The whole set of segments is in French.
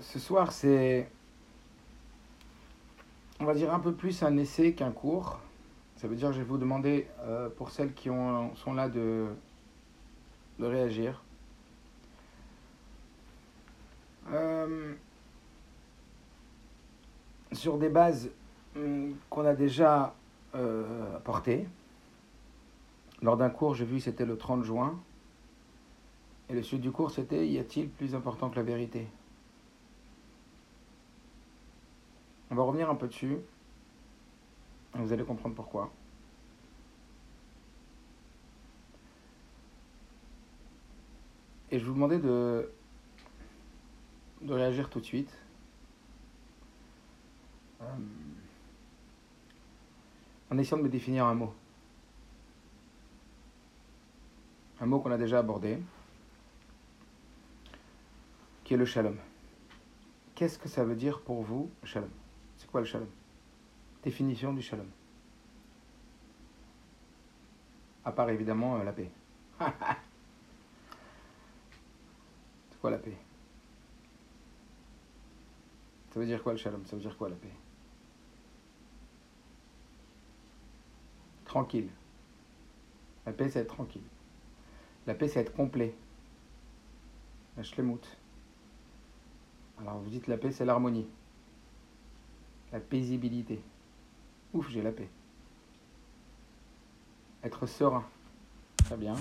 ce soir, c'est, on va dire, un peu plus un essai qu'un cours. Ça veut dire que je vais vous demander, euh, pour celles qui ont, sont là, de, réagir. Euh, sur des bases hum, qu'on a déjà euh, apportées. Lors d'un cours, j'ai vu c'était le 30 juin. Et le suite du cours, c'était Y a-t-il plus important que la vérité? On va revenir un peu dessus. Vous allez comprendre pourquoi. Et je vous demandais de, réagir tout de suite. Euh, en essayant de me définir un mot. Un mot qu'on a déjà abordé, qui est le shalom. Qu'est-ce que ça veut dire pour vous, shalom? Quoi le shalom? Définition du shalom. À part évidemment euh, la paix. C'est quoi la paix? Ça veut dire quoi le shalom? Ça veut dire quoi la paix? Tranquille. La paix, c'est être tranquille. La paix, c'est être complet. La shlemut. Alors vous dites la paix, c'est l'harmonie. La paisibilité. Ouf, j'ai la paix. Être serein. Très bien.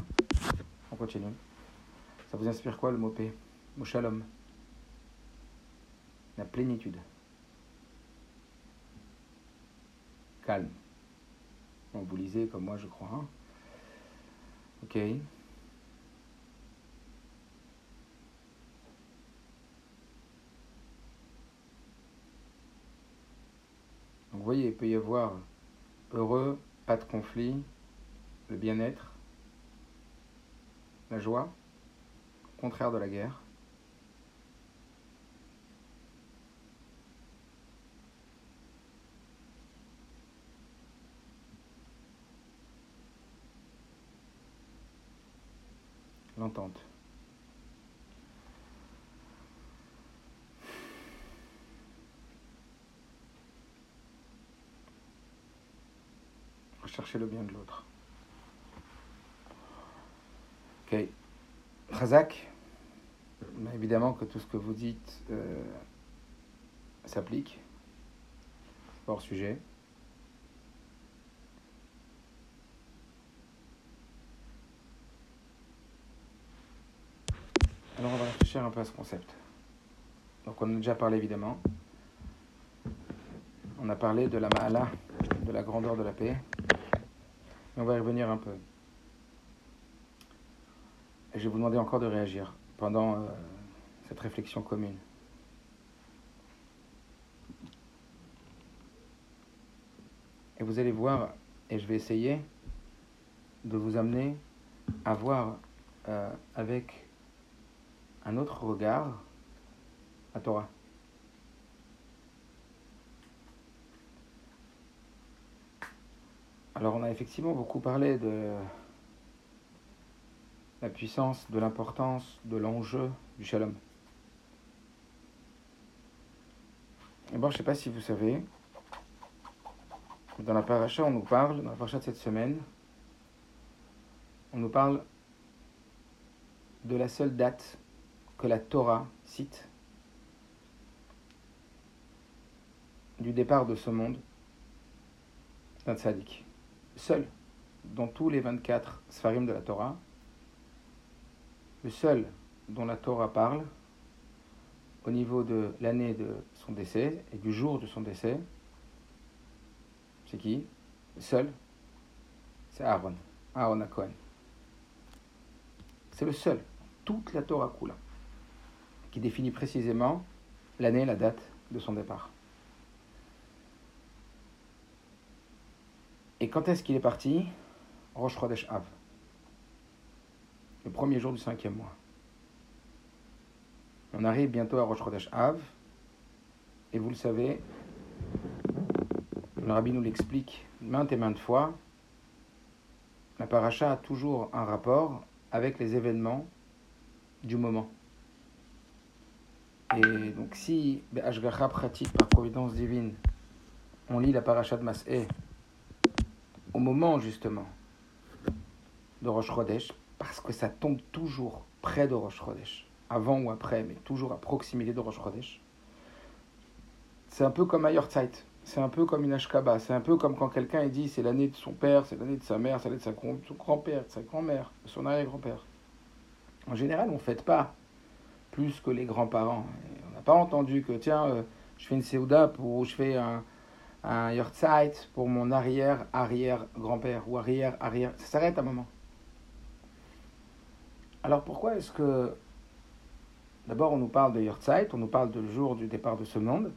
On continue. Ça vous inspire quoi le mot paix? Mot shalom. La plénitude. Calme. Vous lisez comme moi, je crois. Hein ok. Voyez, il peut y avoir heureux, pas de conflit, le bien-être, la joie, contraire de la guerre. L'entente. Rechercher le bien de l'autre. Ok. Razak, évidemment que tout ce que vous dites euh, s'applique. Hors sujet. Alors on va réfléchir un peu à ce concept. Donc on a déjà parlé évidemment. On a parlé de la ma'ala, de la grandeur de la paix. On va y revenir un peu. Et je vais vous demander encore de réagir pendant euh, cette réflexion commune. Et vous allez voir, et je vais essayer de vous amener à voir euh, avec un autre regard à Torah. Alors on a effectivement beaucoup parlé de la puissance, de l'importance, de l'enjeu du shalom. Et bon, je ne sais pas si vous savez, dans la paracha, on nous parle, dans la paracha de cette semaine, on nous parle de la seule date que la Torah cite du départ de ce monde d'un tzaddik. Seul, dans tous les 24 sfarim de la Torah, le seul dont la Torah parle au niveau de l'année de son décès et du jour de son décès, c'est qui? Seul, c'est Aaron, Aaron à. C'est le seul, toute la Torah Kula, qui définit précisément l'année, la date de son départ. Et quand est-ce qu'il est parti? Rosh Chodesh Av le premier jour du cinquième mois. On arrive bientôt à Rosh Chodesh Av, et vous le savez, le rabbi nous l'explique maintes et maintes fois, la paracha a toujours un rapport avec les événements du moment. Et donc si, par providence divine, on lit la paracha de Mas'eh au moment justement de Rosh Chodesh, parce que ça tombe toujours près de Rosh Chodesh, avant ou après, mais toujours à proximité de Rosh Chodesh. C'est un peu comme Yortzeit, c'est un peu comme une Ashkaba, c'est un peu comme quand quelqu'un dit c'est l'année de son père, c'est l'année de sa mère, c'est l'année de son grand-père, de sa grand-mère, de son arrière-grand-père. En général, on ne fête pas plus que les grands-parents. On n'a pas entendu que, tiens, euh, je fais une Seuda pour, je fais un, un Yortzeit pour mon arrière-arrière-grand-père ou arrière-arrière. Ça s'arrête à un moment. Alors pourquoi est-ce que. D'abord, on nous parle de Yortzeit, on nous parle du jour du départ de ce monde.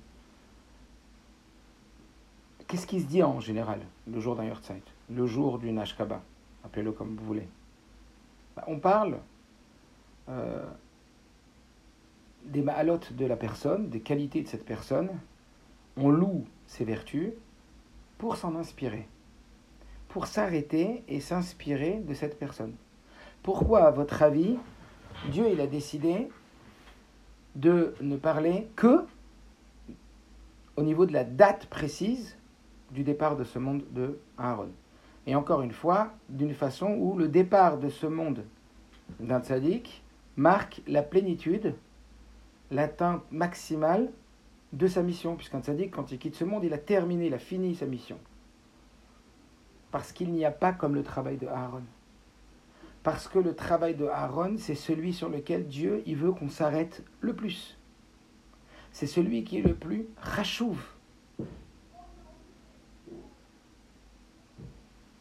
Qu'est-ce qui se dit en général le jour d'un Yortzeit Le jour du Nashkaba Appelez-le comme vous voulez. Bah, on parle euh, des ma'alotes de la personne, des qualités de cette personne. On loue ses vertus pour s'en inspirer, pour s'arrêter et s'inspirer de cette personne. Pourquoi, à votre avis, Dieu il a décidé de ne parler que au niveau de la date précise du départ de ce monde de Aaron? Et encore une fois, d'une façon où le départ de ce monde d'un tzaddik marque la plénitude, l'atteinte maximale de sa mission, puisqu'un tzaddik, quand il quitte ce monde, il a terminé, il a fini sa mission. Parce qu'il n'y a pas comme le travail de Aaron. Parce que le travail de Aaron, c'est celui sur lequel Dieu veut qu'on s'arrête le plus. C'est celui qui est le plus rachouv.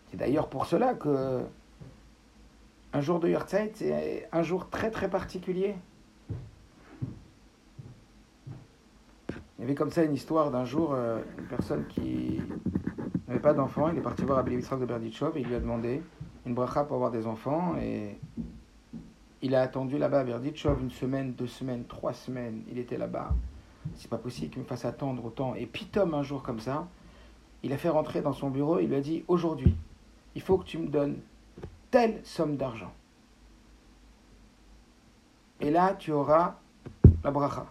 C'est d'ailleurs pour cela que un jour de Yurtzeit, c'est un jour très très particulier. Il y avait comme ça une histoire d'un jour, euh, une personne qui n'avait pas d'enfant, il est parti voir Abel de Berdichov et il lui a demandé une bracha pour avoir des enfants et il a attendu là-bas à Berdichov une semaine, deux semaines, trois semaines, il était là-bas. C'est pas possible qu'il me fasse attendre autant. Et Pitom, un jour comme ça, il a fait rentrer dans son bureau, il lui a dit Aujourd'hui, il faut que tu me donnes telle somme d'argent. Et là, tu auras la bracha.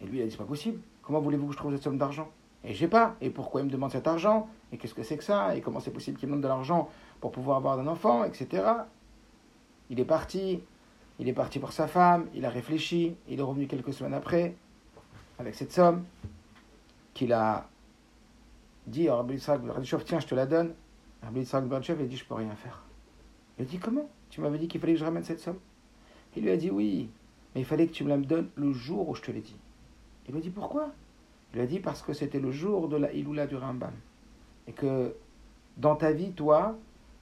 Et lui, il a dit C'est pas possible. Comment voulez-vous que je trouve cette somme d'argent? Et j'ai pas. Et pourquoi il me demande cet argent? Et qu'est-ce que c'est que ça? Et comment c'est possible qu'il me donne de l'argent pour pouvoir avoir un enfant, etc. Il est parti. Il est parti pour sa femme. Il a réfléchi. Il est revenu quelques semaines après avec cette somme qu'il a dit à Rabbi tiens, je te la donne. Rabbi Yitzhak il a dit, je peux rien faire. Il a dit, comment? Tu m'avais dit qu'il fallait que je ramène cette somme? Il lui a dit, oui, mais il fallait que tu me la donnes le jour où je te l'ai dit. Il lui a dit pourquoi? Il lui a dit parce que c'était le jour de la Iloula du Rambam. Et que dans ta vie, toi,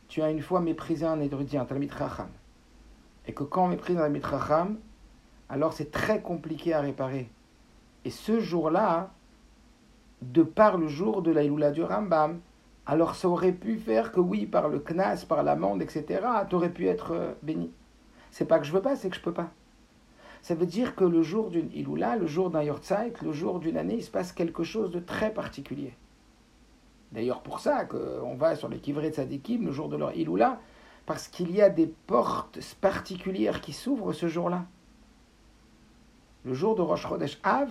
tu as une fois méprisé un érudit, un Talmid Racham. Et que quand on méprise un Talmid Racham, alors c'est très compliqué à réparer. Et ce jour-là, de par le jour de la Iloula du Rambam, alors ça aurait pu faire que oui, par le knas, par l'amende, etc., tu aurais pu être euh, béni. C'est pas que je veux pas, c'est que je peux pas. Ça veut dire que le jour d'une Iloula, le jour d'un Yortzeit, le jour d'une année, il se passe quelque chose de très particulier. D'ailleurs, pour ça qu'on va sur les de Sadikim le jour de leur Iloula, parce qu'il y a des portes particulières qui s'ouvrent ce jour-là. Le jour de Rosh Chodesh Av,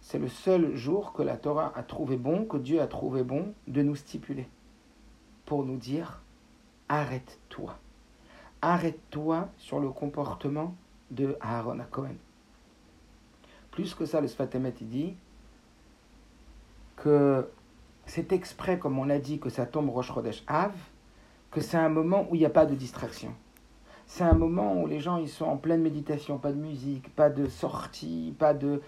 c'est le seul jour que la Torah a trouvé bon, que Dieu a trouvé bon de nous stipuler, pour nous dire arrête-toi arrête-toi sur le comportement de Aaron à Cohen. Plus que ça, le Sfatemet, dit que c'est exprès, comme on l'a dit, que ça tombe Rosh Chodesh Av, que c'est un moment où il n'y a pas de distraction. C'est un moment où les gens ils sont en pleine méditation, pas de musique, pas de sortie, pas de,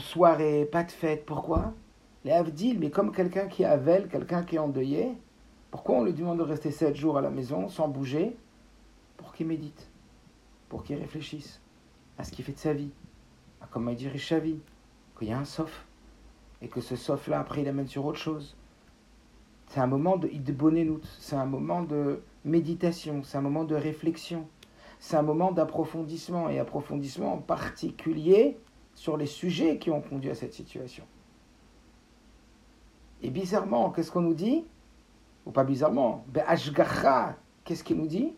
soirée, pas de fête. Pourquoi? Les Avdil, mais comme quelqu'un qui avelle, quelqu'un qui est endeuillé, pourquoi on lui demande de rester sept jours à la maison sans bouger? Qu'il médite, pour qu'il réfléchisse à ce qu'il fait de sa vie, à comment il dirige sa vie, qu'il y a un sauf, et que ce sauf-là, après, il amène sur autre chose. C'est un moment de c'est un moment de méditation, c'est un moment de réflexion, c'est un moment d'approfondissement, et approfondissement en particulier sur les sujets qui ont conduit à cette situation. Et bizarrement, qu'est-ce qu'on nous dit? Ou pas bizarrement, ben qu'est-ce qu'il nous dit?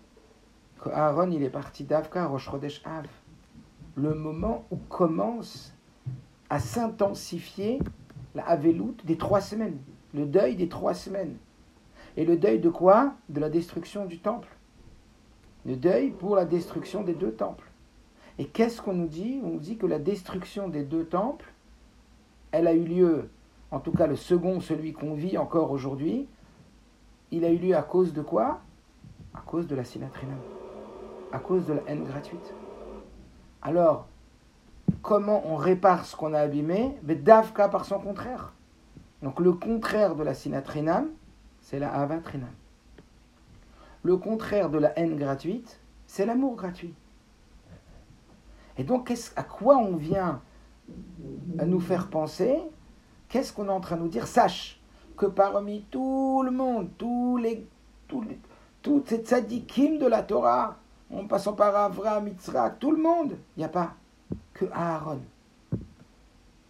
Aaron il est parti d'Avka Rosh Chodesh Av, le moment où commence à s'intensifier la Avelout des trois semaines, le deuil des trois semaines. Et le deuil de quoi? De la destruction du temple. Le deuil pour la destruction des deux temples. Et qu'est-ce qu'on nous dit? On nous dit que la destruction des deux temples, elle a eu lieu, en tout cas le second, celui qu'on vit encore aujourd'hui, il a eu lieu à cause de quoi? À cause de la sinatrina, à cause de la haine gratuite. Alors, comment on répare ce qu'on a abîmé Mais Davka par son contraire. Donc le contraire de la sinatrinam, c'est la avatrinam. Le contraire de la haine gratuite, c'est l'amour gratuit. Et donc, à quoi on vient à nous faire penser? Qu'est-ce qu'on est en train de nous dire? Sache que parmi tout le monde, tous les, toutes ces tzadikim de la Torah, en passant par Avram, Yitzhak, tout le monde, il n'y a pas que Aaron.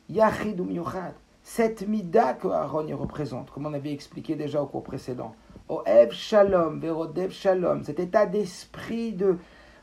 Yachid ou cette mida que Aaron y représente, comme on avait expliqué déjà au cours précédent. Oev Shalom, Verodev Shalom, cet état d'esprit de,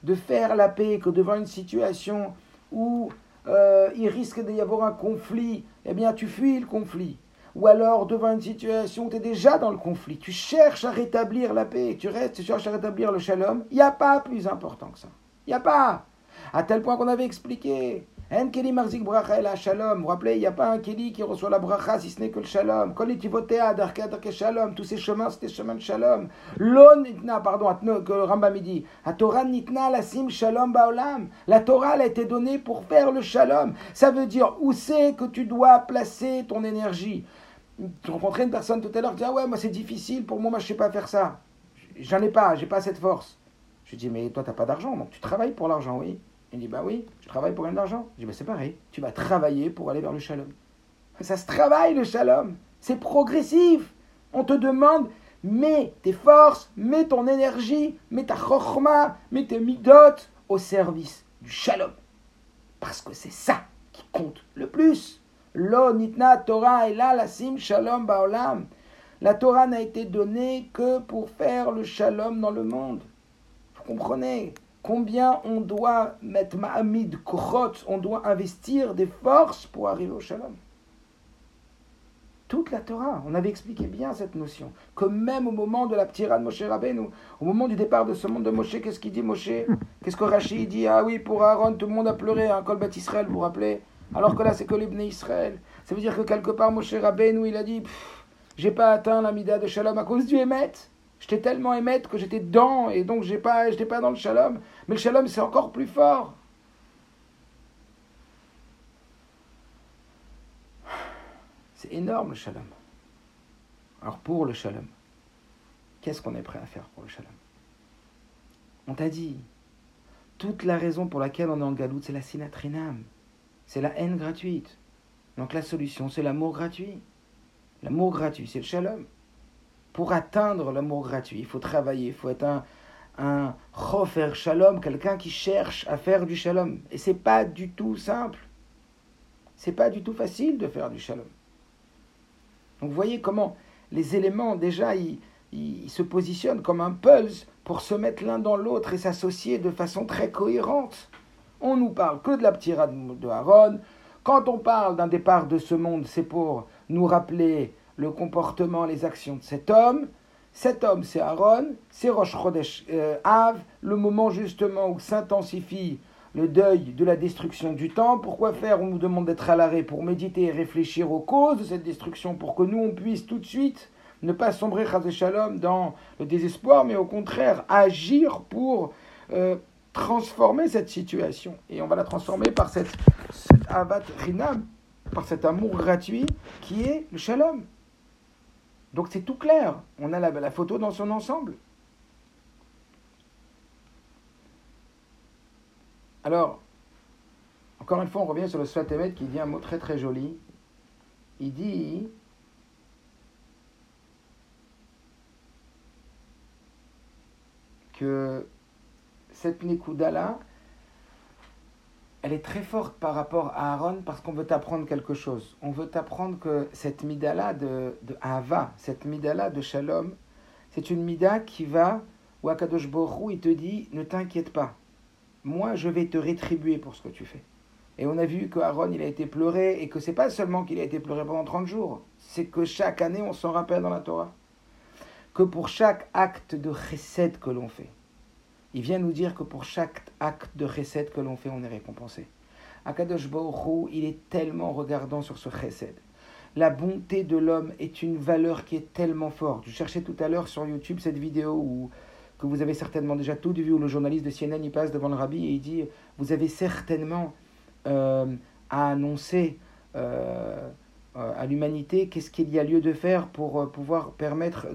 de faire la paix, que devant une situation où euh, il risque d'y avoir un conflit, eh bien tu fuis le conflit. Ou alors devant une situation où tu es déjà dans le conflit, tu cherches à rétablir la paix, tu restes, tu cherches à rétablir le shalom, il n'y a pas plus important que ça. Il n'y a pas. À tel point qu'on avait expliqué en keli marzik bracha el shalom. Vous vous rappelez, il n'y a pas un keli qui reçoit la bracha si ce n'est que le shalom. Kolitivotea darka darka shalom. Tous ces chemins, c'était chemin de shalom. L'on nitna, pardon, que le Rambam dit. La Torah nitna la sim shalom baolam. La Torah, a été donnée pour faire le shalom. Ça veut dire où c'est que tu dois placer ton énergie? Tu rencontrais une personne tout à l'heure, dit Ah ouais, moi c'est difficile, pour moi, moi je sais pas faire ça. J'en ai pas, j'ai pas cette force. Je dis Mais toi, tu n'as pas d'argent, donc tu travailles pour l'argent, oui. Il dit, bah oui, je travaille pour gagner de l'argent. Je dis, bah c'est pareil, tu vas travailler pour aller vers le shalom. Ça se travaille le shalom, c'est progressif. On te demande, mets tes forces, mets ton énergie, mets ta chorma, mets tes midot au service du shalom. Parce que c'est ça qui compte le plus. Lo nitna Torah la shalom. La Torah n'a été donnée que pour faire le shalom dans le monde. Vous comprenez combien on doit mettre Ma'amid Kochot, on doit investir des forces pour arriver au Shalom. Toute la Torah, on avait expliqué bien cette notion, que même au moment de la ptira de Moshe Rabbeinu, au moment du départ de ce monde de Moshe, qu'est-ce qu'il dit Moshe? Qu'est-ce que Rachid dit? Ah oui, pour Aaron, tout le monde a pleuré, un hein, Israël, vous vous rappelez? Alors que là, c'est que l'Ibné Israël. Ça veut dire que quelque part, Moshe Rabbeinu, il a dit J'ai pas atteint la Mida de Shalom à cause du Hémet. J'étais tellement émettre que j'étais dedans et donc j'ai pas, j'étais pas dans le shalom. Mais le shalom, c'est encore plus fort. C'est énorme le shalom. Alors pour le shalom, qu'est-ce qu'on est prêt à faire pour le shalom? On t'a dit, toute la raison pour laquelle on est en galoute, c'est la sinatrinam. C'est la haine gratuite. Donc la solution, c'est l'amour gratuit. L'amour gratuit, c'est le shalom pour atteindre l'amour gratuit, il faut travailler, il faut être un, un chofer shalom, quelqu'un qui cherche à faire du shalom. Et c'est pas du tout simple. C'est pas du tout facile de faire du shalom. Vous voyez comment les éléments déjà ils, se positionnent comme un pulse pour se mettre l'un dans l'autre et s'associer de façon très cohérente. On nous parle que de la ptira de Aaron. Quand on parle d'un départ de ce monde, c'est pour nous rappeler le comportement, les actions de cet homme. Cet homme, c'est Aaron, c'est Rosh Chodesh euh, Av, le moment justement où s'intensifie le deuil de la destruction du temps. Pourquoi faire? On nous demande d'être à l'arrêt pour méditer et réfléchir aux causes de cette destruction, pour que nous, on puisse tout de suite ne pas sombrer, Shalom, dans le désespoir, mais au contraire agir pour euh, transformer cette situation. Et on va la transformer par cette, cette rinam, par cet amour gratuit qui est le shalom. Donc c'est tout clair. On a la, photo dans son ensemble. Alors, encore une fois, on revient sur le Sfatemet qui dit un mot très très joli. Il dit que cette Nekuda-là, elle est très forte par rapport à Aaron parce qu'on veut t'apprendre quelque chose. On veut t'apprendre que cette midala de, Ava, cette midala de Shalom, c'est une mida qui va, où Akadosh Borou, il te dit Ne t'inquiète pas, moi je vais te rétribuer pour ce que tu fais. Et on a vu que Aaron, il a été pleuré, et que c'est pas seulement qu'il a été pleuré pendant 30 jours, c'est que chaque année, on s'en rappelle dans la Torah. Que pour chaque acte de recette que l'on fait, il vient nous dire que pour chaque acte de recette que l'on fait, on est récompensé. Akadosh Baruch il est tellement regardant sur ce chesed. La bonté de l'homme est une valeur qui est tellement forte. Je cherchais tout à l'heure sur YouTube cette vidéo où, que vous avez certainement déjà tout vu, où le journaliste de CNN il passe devant le rabbi et il dit Vous avez certainement euh, à annoncer euh, euh, à l'humanité qu'est-ce qu'il y a lieu de faire pour pouvoir permettre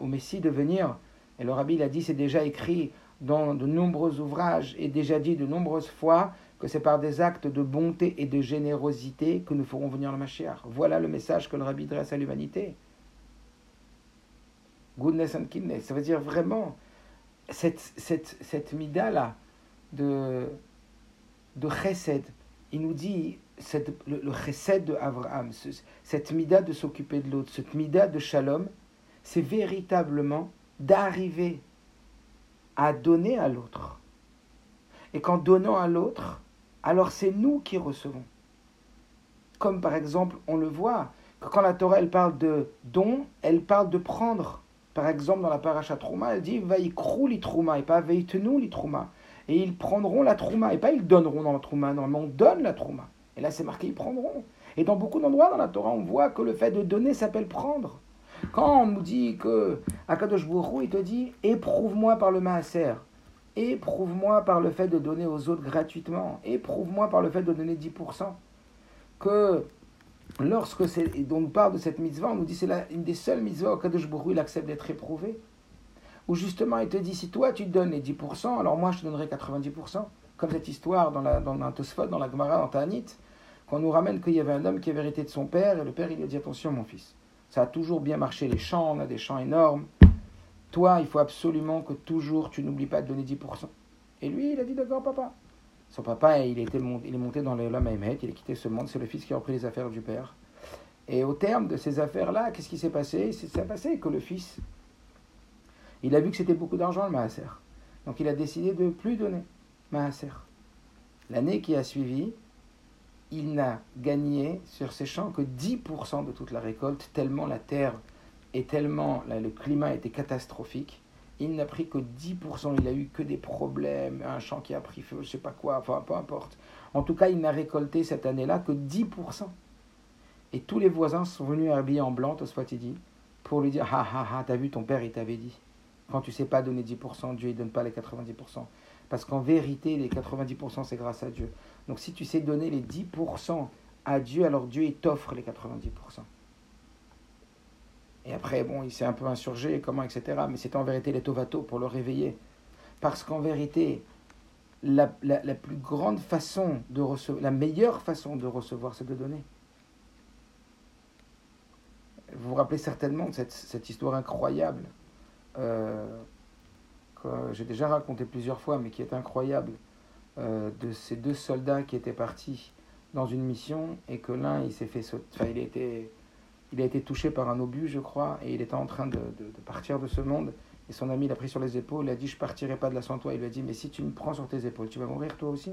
au Messie de venir? Et le rabbi il a dit C'est déjà écrit dans de nombreux ouvrages et déjà dit de nombreuses fois que c'est par des actes de bonté et de générosité que nous ferons venir le Mashiach. Voilà le message que le Rabbi dresse à l'humanité. Goodness and kindness, ça veut dire vraiment cette, cette, cette mida-là de, de chesed. Il nous dit cette, le, chesed de Abraham, cette mida de s'occuper de l'autre, cette mida de shalom, c'est véritablement d'arriver à donner à l'autre. Et qu'en donnant à l'autre, alors c'est nous qui recevons. Comme par exemple, on le voit, quand la Torah elle parle de don, elle parle de prendre. Par exemple, dans la paracha Trouma, elle dit Vaikrou li Trouma et pas Veitenu li Trouma. Et ils prendront la Trouma, et pas ils donneront dans la Trouma, normalement on donne la Trouma. Et là c'est marqué ils prendront. Et dans beaucoup d'endroits dans la Torah, on voit que le fait de donner s'appelle prendre. Quand on nous dit que Akadosh Baruch il te dit éprouve-moi par le maaser. Éprouve-moi par le fait de donner aux autres gratuitement. Éprouve-moi par le fait de donner 10%. Que lorsque c'est, on nous parle de cette mitzvah, on nous dit c'est une des seules mitzvahs auxquelles il accepte d'être éprouvé. Ou justement, il te dit si toi tu donnes les 10%, alors moi je te donnerai 90%. Comme cette histoire dans, la, dans dans la Gemara, dans Ta'anit, qu'on nous ramène qu'il y avait un homme qui avait hérité de son père, et le père il lui a dit attention mon fils, ça a toujours bien marché les champs, on a des champs énormes, toi, il faut absolument que toujours tu n'oublies pas de donner 10%. Et lui, il a dit d'accord, papa. Son papa, il, était, il est monté dans l'homme Mahomet, il a quitté ce monde, c'est le fils qui a repris les affaires du père. Et au terme de ces affaires-là, qu'est-ce qui s'est passé? Il s'est passé que le fils, il a vu que c'était beaucoup d'argent le Maaser. Donc il a décidé de plus donner Maaser. L'année qui a suivi, il n'a gagné sur ses champs que 10% de toute la récolte, tellement la terre et tellement le climat était catastrophique, il n'a pris que 10%, il a eu que des problèmes, un champ qui a pris feu, je sais pas quoi, enfin peu importe. En tout cas, il n'a récolté cette année-là que 10%. Et tous les voisins sont venus habillés en blanc, il dit, pour lui dire Ha ha ha, t'as vu, ton père, il t'avait dit. Quand tu sais pas donner 10%, Dieu, il donne pas les 90%. Parce qu'en vérité, les 90%, c'est grâce à Dieu. Donc si tu sais donner les 10% à Dieu, alors Dieu, t'offre les 90%. Et après, bon, il s'est un peu insurgé, comment, etc. Mais c'était en vérité les Tovato pour le réveiller. Parce qu'en vérité, la, plus grande façon de recevoir, la meilleure façon de recevoir, c'est de donner. Vous vous rappelez certainement de cette, histoire incroyable euh, que j'ai déjà raconté plusieurs fois, mais qui est incroyable, euh, de ces deux soldats qui étaient partis dans une mission et que l'un, il s'est fait sauter, il était il a été touché par un obus, je crois, et il était en train de, partir de ce monde. Et son ami l'a pris sur les épaules, il a dit Je partirai pas de là sans toi. Il lui a dit Mais si tu me prends sur tes épaules, tu vas mourir toi aussi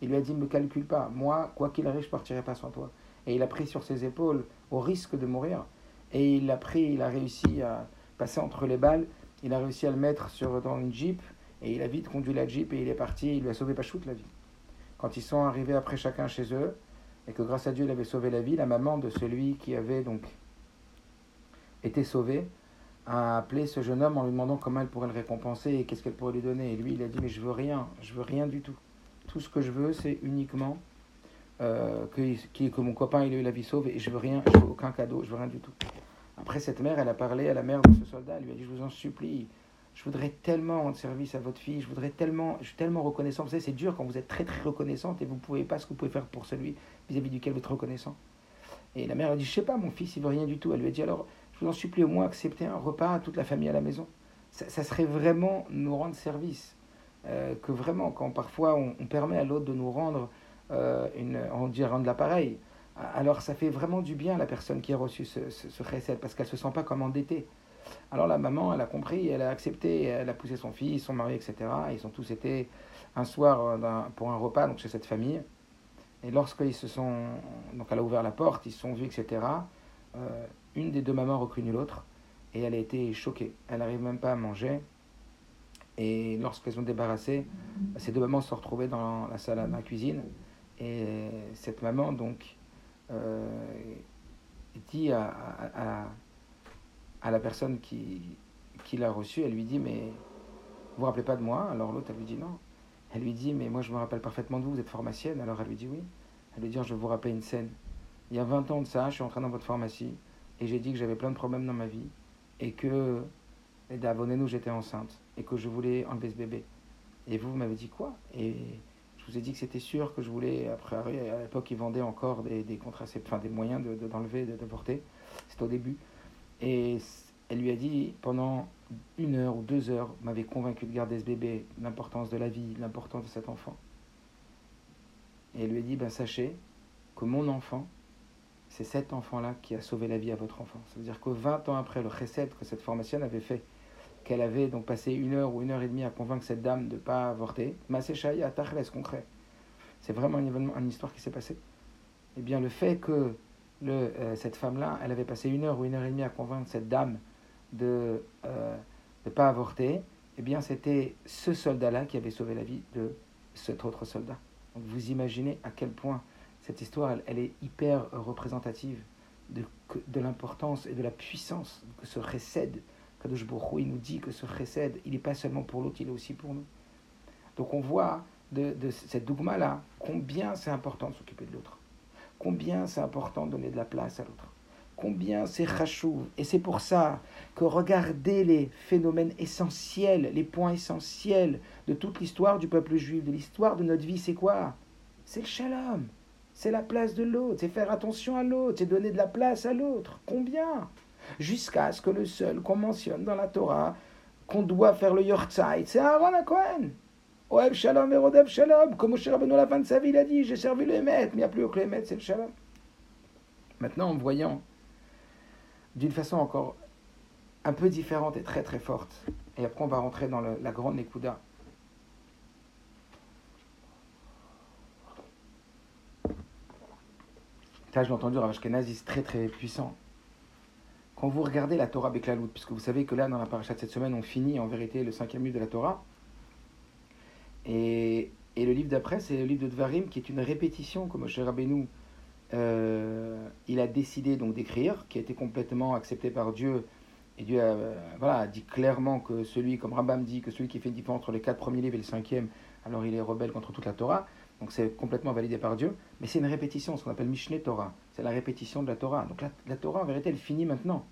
Il lui a dit Me calcule pas, moi, quoi qu'il arrive, je partirai pas sans toi. Et il a pris sur ses épaules au risque de mourir. Et il l'a pris, il a réussi à passer entre les balles, il a réussi à le mettre sur, dans une jeep, et il a vite conduit la jeep et il est parti, il lui a sauvé Pachout la vie. Quand ils sont arrivés après chacun chez eux, et que grâce à Dieu il avait sauvé la vie, la maman de celui qui avait donc été sauvé a appelé ce jeune homme en lui demandant comment elle pourrait le récompenser et qu'est-ce qu'elle pourrait lui donner. Et lui, il a dit mais je veux rien, je veux rien du tout. Tout ce que je veux, c'est uniquement euh, que, que mon copain il ait eu la vie sauve et je veux rien, je veux aucun cadeau, je veux rien du tout. Après cette mère, elle a parlé à la mère de ce soldat, elle lui a dit je vous en supplie, je voudrais tellement rendre service à votre fille, je voudrais tellement, je suis tellement reconnaissant. Vous savez, c'est dur quand vous êtes très très reconnaissante et vous ne pouvez pas ce que vous pouvez faire pour celui vis-à-vis duquel vous êtes reconnaissant. Et la mère a dit, je sais pas, mon fils, il veut rien du tout. Elle lui a dit, alors, je vous en supplie au moins accepter un repas à toute la famille à la maison. Ça, serait vraiment nous rendre service. Euh, que vraiment, quand parfois on, permet à l'autre de nous rendre, euh, on dit rendre l'appareil, alors ça fait vraiment du bien à la personne qui a reçu ce, ce, parce qu'elle ne se sent pas comme endettée. Alors la maman, elle a compris, elle a accepté, elle a poussé son fils, son mari, etc. Ils ont tous été un soir euh, pour un repas donc chez cette famille. Et lorsqu'ils se sont. Donc elle a ouvert la porte, ils se sont vus, etc. Euh, une des deux mamans a reconnu l'autre et elle a été choquée. Elle n'arrive même pas à manger. Et lorsqu'elles ont débarrassé, ces deux mamans se sont retrouvées dans la salle, dans la cuisine. Et cette maman, donc, dit à, à, la personne qui, qui l'a reçue, elle lui dit, mais vous vous rappelez pas de moi? Alors l'autre, elle lui dit non. Elle lui dit, mais moi je me rappelle parfaitement de vous, vous êtes pharmacienne. Alors elle lui dit oui. Elle lui dit, je vais vous rappeler une scène. Il y a 20 ans de ça, je suis entré dans votre pharmacie et j'ai dit que j'avais plein de problèmes dans ma vie et que, et nous j'étais enceinte et que je voulais enlever ce bébé. Et vous, vous m'avez dit quoi? Je vous ai dit que c'était sûr que je voulais, après, à l'époque, ils vendaient encore des, des des moyens d'enlever, de. C'était au début. Et elle lui a dit, pendant une heure ou deux heures, m'avait convaincu de garder ce bébé, l'importance de la vie, l'importance de cet enfant. Et elle lui a dit, ben sachez que mon enfant, c'est cet enfant-là qui a sauvé la vie à votre enfant. Ça veut dire que 20 ans après le recette que cette formation avait fait, qu'elle avait donc passé une heure ou une heure et demie à convaincre cette dame de ne pas avorter, à Tachles concret. C'est vraiment un événement, une histoire qui s'est passée. Eh bien, le fait que euh, cette femme-là, elle avait passé une heure ou une heure et demie à convaincre cette dame de ne euh, pas avorter, eh bien, c'était ce soldat-là qui avait sauvé la vie de cet autre soldat. Donc, vous imaginez à quel point cette histoire, elle, est hyper représentative de, de l'importance et de la puissance que ce récède Kadosh il nous dit que ce chesed, il n'est pas seulement pour l'autre, il est aussi pour nous. Donc on voit de, cette dogma-là combien c'est important de s'occuper de l'autre. Combien c'est important de donner de la place à l'autre. Combien c'est rachouv. Et c'est pour ça que regarder les phénomènes essentiels, les points essentiels de toute l'histoire du peuple juif, de l'histoire de notre vie, c'est quoi? C'est le shalom. C'est la place de l'autre. C'est faire attention à l'autre. C'est donner de la place à l'autre. Combien? Jusqu'à ce que le seul qu'on mentionne dans la Torah, qu'on doit faire le Yortzeit, c'est Aaron à Cohen. Oev Shalom et Rodev Shalom. Comme Moshe Rabbeinu, la fin de sa vie, il a dit J'ai servi le Hémet, mais il n'y a plus que le Hémet, c'est le Shalom. Maintenant, en voyant d'une façon encore un peu différente et très très forte, et après on va rentrer dans la grande Nekuda. Là, j'ai entendu Rav très très puissant quand vous regardez la Torah Beklalout, puisque vous savez que là, dans la paracha de cette semaine, on finit en vérité le cinquième livre de la Torah. Et, le livre d'après, c'est le livre de Dvarim, qui est une répétition que Moshe Rabbeinu, euh, il a décidé donc d'écrire, qui a été complètement accepté par Dieu. Et Dieu a, voilà, a dit clairement que celui, comme Rambam dit, que celui qui fait une différence entre les quatre premiers livres et le cinquième, alors il est rebelle contre toute la Torah. Donc c'est complètement validé par Dieu. Mais c'est une répétition, ce qu'on appelle Mishneh Torah. C'est la répétition de la Torah. Donc la, Torah, en vérité, elle finit maintenant.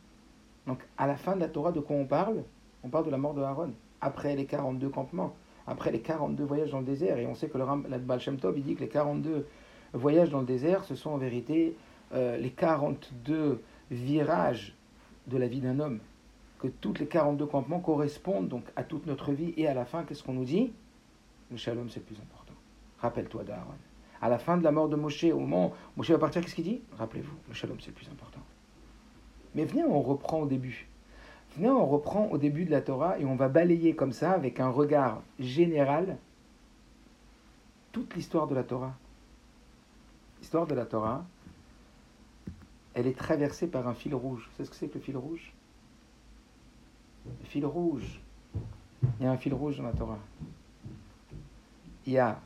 Donc à la fin de la Torah, de quoi on parle? On parle de la mort de Aaron. Après les 42 campements, après les 42 voyages dans le désert. Et on sait que le la Baal Tov, dit que les 42 voyages dans le désert, ce sont en vérité euh, les 42 virages de la vie d'un homme. Que toutes les 42 campements correspondent donc à toute notre vie. Et à la fin, qu'est-ce qu'on nous dit? Le shalom, c'est le plus important. Rappelle-toi d'Aaron. À la fin de la mort de Moshe, au moment où Moshe va partir, qu'est-ce qu'il dit? Rappelez-vous, le shalom, c'est le plus important. Mais venez, on reprend au début. Venez, on reprend au début de la Torah et on va balayer comme ça, avec un regard général, toute l'histoire de la Torah. L'histoire de la Torah, elle est traversée par un fil rouge. Vous savez ce que c'est que le fil rouge? Le fil rouge. Il y a un fil rouge dans la Torah. Il y a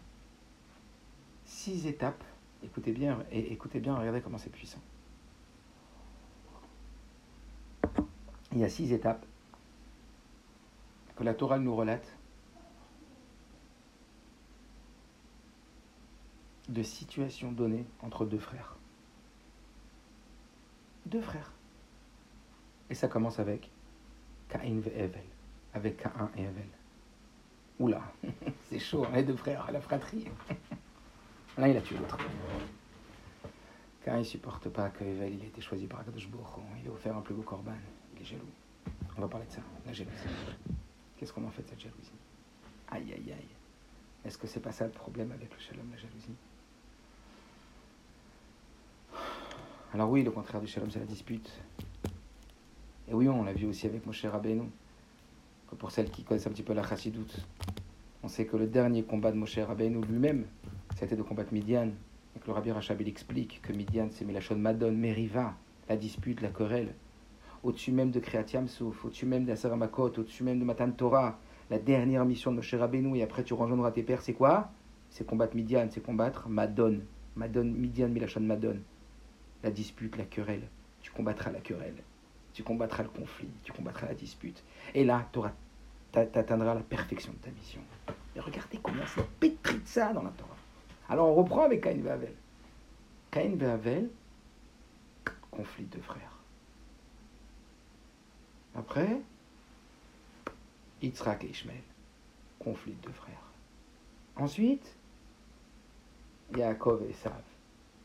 six étapes. Écoutez bien, écoutez bien, regardez comment c'est puissant. Il y a six étapes que la Torah nous relate de situations données entre deux frères. Deux frères. Et ça commence avec Cain et Evel. Avec Cain et Evel. Oula, c'est chaud, hein, les deux frères, la fratrie. L'un, il a tué l'autre. Car il supporte pas que Evel il ait été choisi par Akadosh Il a offert un plus beau corban. Il est jaloux. On va parler de ça, la jalousie. Qu'est-ce qu'on en fait de cette jalousie? Aïe, aïe, aïe. Est-ce que c'est pas ça le problème avec le shalom, la jalousie? Alors oui, le contraire du shalom, c'est la dispute. Et oui, on l'a vu aussi avec Moshe Rabbeinu. Que pour celles qui connaissent un petit peu la chassidoute, on sait que le dernier combat de Moshe Rabbeinu lui-même, c'était de combattre Midian. Et que le Rabbi Rachab il explique que Midian, c'est Milachon Madon, Meriva, la dispute, la querelle. Au-dessus même de Kriyat Souf, au-dessus même d'Asaramakot, au-dessus même de Matan Torah, la dernière mission de Moshe Rabbeinu, et après tu rejoindras tes pères, c'est quoi? C'est combattre Midian, c'est combattre Madon. Madon, Midian, Milachon Madon. La dispute, la querelle. Tu combattras la querelle. Tu combattras le conflit, tu combattras la dispute. Et là, tu atteindras la perfection de ta mission. Et regardez comment c'est pétri de ça dans la Torah. Alors on reprend avec Havel. Caïn et Havel, conflit de frères. Après, Yitzhak et Ishmael, conflit de frères. Ensuite, Yaakov et Esav,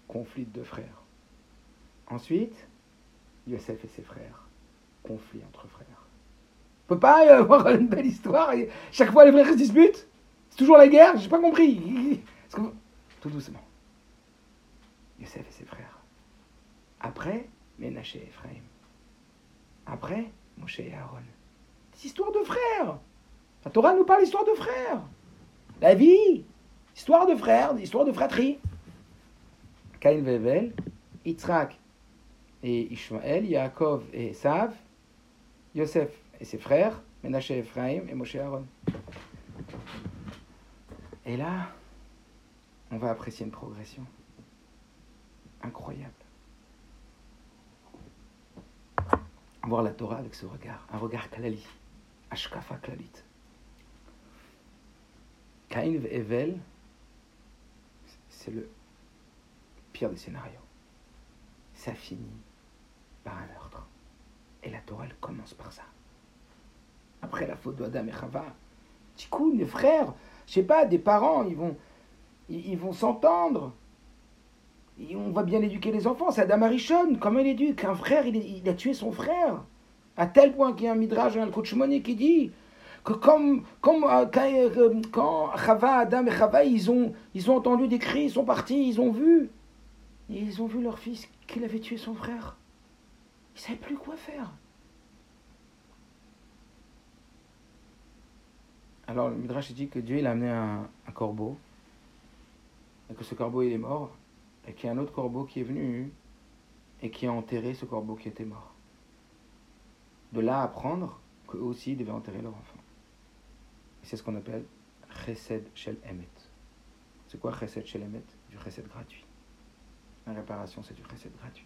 conflit de frères. Ensuite, Yosef et ses frères, conflit entre frères. On peut pas y avoir une belle histoire et chaque fois les frères se disputent C'est toujours la guerre J'ai pas compris. Tout doucement. Yosef et ses frères. Après, Ménaché et Ephraim. Après, Moshe et Aaron. Des histoires de frères. La Torah nous parle d'histoire de frères. La vie, histoire de frères, histoire de fratrie. Caïn Vevel, Yitzhak et Ishmael, Yaakov et Sav, Yosef et ses frères, Ménaché et Ephraim et Moshe et Aaron. Et là, on va apprécier une progression incroyable. Voir la Torah avec ce regard, un regard kalali, ashkafa klalit. Cain Evel, c'est le pire des scénarios. Ça finit par un meurtre. Et la Torah, commence par ça. Après la faute d'Adam et Chava, coup, les frères, je sais pas, des parents, ils vont, ils, vont s'entendre. On va bien éduquer les enfants. C'est Adam Arishon, comment il éduque Un frère, il, a tué son frère. À tel point qu'il y a un midrash, un coach qui dit que comme, euh, euh, quand, Chava, Adam et Chava, ils ont, ils ont entendu des cris, ils sont partis, ils ont vu. ils ont vu leur fils qu'il avait tué son frère. Ils ne savaient plus quoi faire. Alors le Midrash dit que Dieu il a amené un corbeau et que ce corbeau il est mort, et qu'il y a un autre corbeau qui est venu et qui a enterré ce corbeau qui était mort. De là apprendre qu'eux aussi devaient enterrer leur enfant. C'est ce qu'on appelle Chesed Shel Emet. C'est quoi Chesed Shel Emet? Du Chesed gratuit. La réparation, c'est du Chesed gratuit.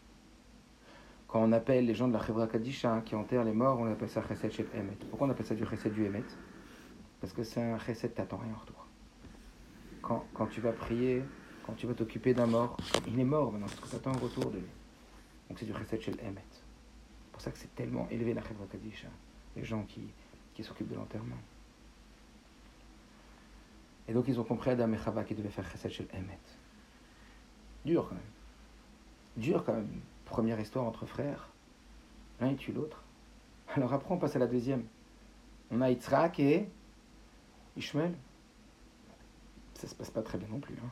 Quand on appelle les gens de la Chevra Kadisha qui enterrent les morts, on appelle ça Chesed Shel Emet. Pourquoi on appelle ça du Chesed du Emet? Parce que c'est un Chesed, t'attends rien en retour quand, tu vas prier, quand tu vas t'occuper d'un mort, il est mort maintenant, parce que tu attends un retour de lui. Donc c'est du Chesed chez Emet. C'est pour ça que c'est tellement élevé la Chevra Kadisha, les gens qui, qui s'occupent de l'enterrement. Et donc ils ont compris Adam et Chava qui devaient faire Chesed chez Emet. Dur quand même. Dur quand même. Première histoire entre frères. L'un tue l'autre. Alors après on passe à la deuxième. On a Yitzhak et Ishmael ça se passe pas très bien non plus. Hein.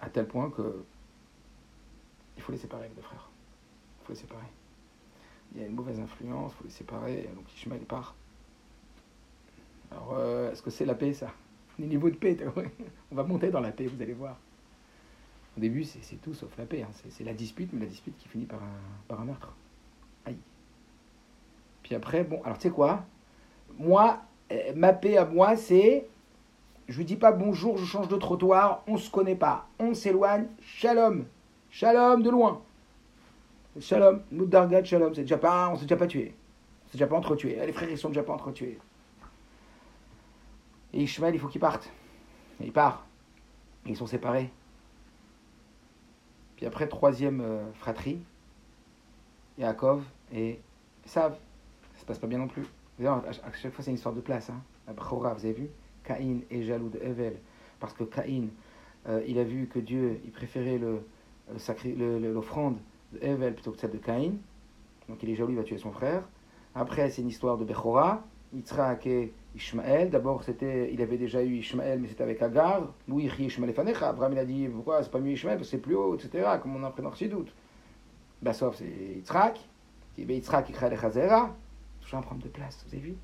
À tel point que il faut les séparer les deux frères. Il faut les séparer. Il y a une mauvaise influence, il faut les séparer, donc Ishmael part. Alors, euh, est-ce que c'est la paix, ça? Les niveaux de paix, on va monter dans la paix, vous allez voir. Au début, c'est tout sauf la paix. Hein. C'est la dispute, mais la dispute qui finit par un, meurtre. Aïe. Puis après, bon, alors tu sais quoi? Moi, euh, ma paix à moi, c'est je lui dis pas bonjour, je change de trottoir, on se connaît pas, on s'éloigne, shalom, shalom de loin. Shalom, nous dargat, shalom, c'est déjà pas, on s'est déjà pas tué. On s'est déjà pas entretué. Les frères, ils sont déjà pas entretués. Et Ishmael, il faut qu'il parte. Et il part. ils sont séparés. Puis après, troisième euh, fratrie, Yaakov et Sav. Ça se passe pas bien non plus. À chaque fois, c'est une histoire de place. Hein. La vous avez vu? Caïn est jaloux de Evel, parce que Caïn, euh, il a vu que Dieu, il préférait l'offrande le, de Evel plutôt que celle de Caïn. Donc il est jaloux, il va tuer son frère. Après, c'est une histoire de Bechora, Yitzhak et Ishmael. D'abord, c'était, il avait déjà eu Ishmael, mais c'était avec Agar. Louis Ishmael Fanecha. Abraham, il a dit, pourquoi c'est pas mieux Ishmael, parce que c'est plus haut, etc., comme on a appris dans doute. Bassof, c'est Yitzhak. Yitzhak Ikra Chazera. Toujours un problème de place, vous avez vu?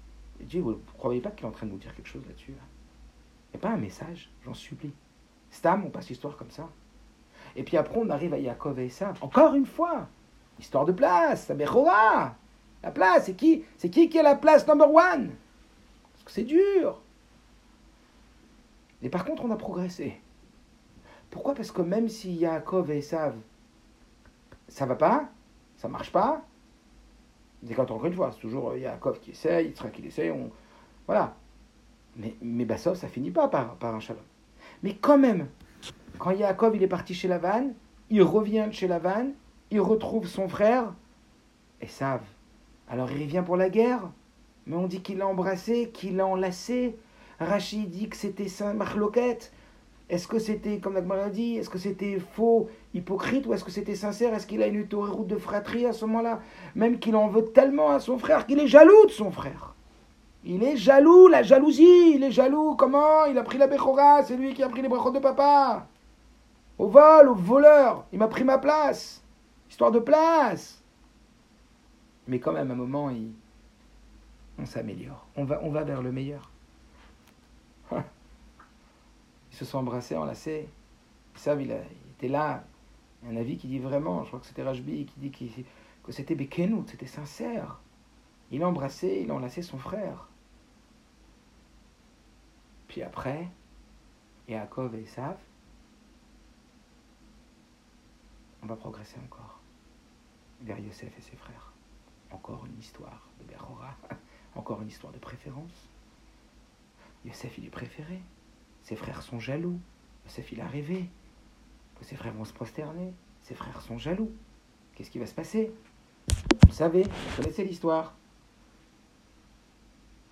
Dieu, vous ne croyez pas qu'il est en train de nous dire quelque chose là-dessus Il n'y a pas un message, j'en supplie. Stam, on passe l'histoire comme ça. Et puis après, on arrive à Yaakov et Esav. Encore une fois, histoire de place, ça Bechora. La place, c'est qui C'est qui qui a la place number one? Parce que c'est dur. Et par contre, on a progressé. Pourquoi? Parce que même si Yaakov et Esav, ça va pas, ça marche pas, c'est quand encore une fois, c'est toujours Yaakov qui essaye, Yitzhak qui essaye, on... voilà. Mais, mais Bassov, ça finit pas par, un shalom. Mais quand même, quand Yaakov il est parti chez Lavan, il revient chez Lavan, il retrouve son frère, et savent. Alors il revient pour la guerre, mais on dit qu'il l'a embrassé, qu'il l'a enlacé. Rachid dit que c'était Saint Marloquette. Est-ce que c'était, comme la dit, est-ce que c'était faux, hypocrite, ou est-ce que c'était sincère? Est-ce qu'il a une route de fratrie à ce moment-là? Même qu'il en veut tellement à son frère qu'il est jaloux de son frère. Il est jaloux, la jalousie, il est jaloux. Comment? Il a pris la Bechora, c'est lui qui a pris les brachot de papa. Au vol, au voleur, il m'a pris ma place. Histoire de place. Mais quand même, à un moment, on s'améliore. On va, on va vers le meilleur. Se sont embrassés, enlacés. Ils savent, il, il était là. Un avis qui dit vraiment, je crois que c'était Rajbi, qui dit que c'était Bekenout, c'était sincère. Il a embrassé, il a enlacé son frère. Puis après, Yaakov et Esav, on va progresser encore vers Yosef et ses frères. Encore une histoire de Berhora, encore une histoire de préférence. Yosef, il est préféré. Ses frères sont jaloux. Yosef, il a rêvé que ses frères vont se prosterner. Ses frères sont jaloux. Qu'est-ce qui va se passer? Vous savez, vous connaissez l'histoire.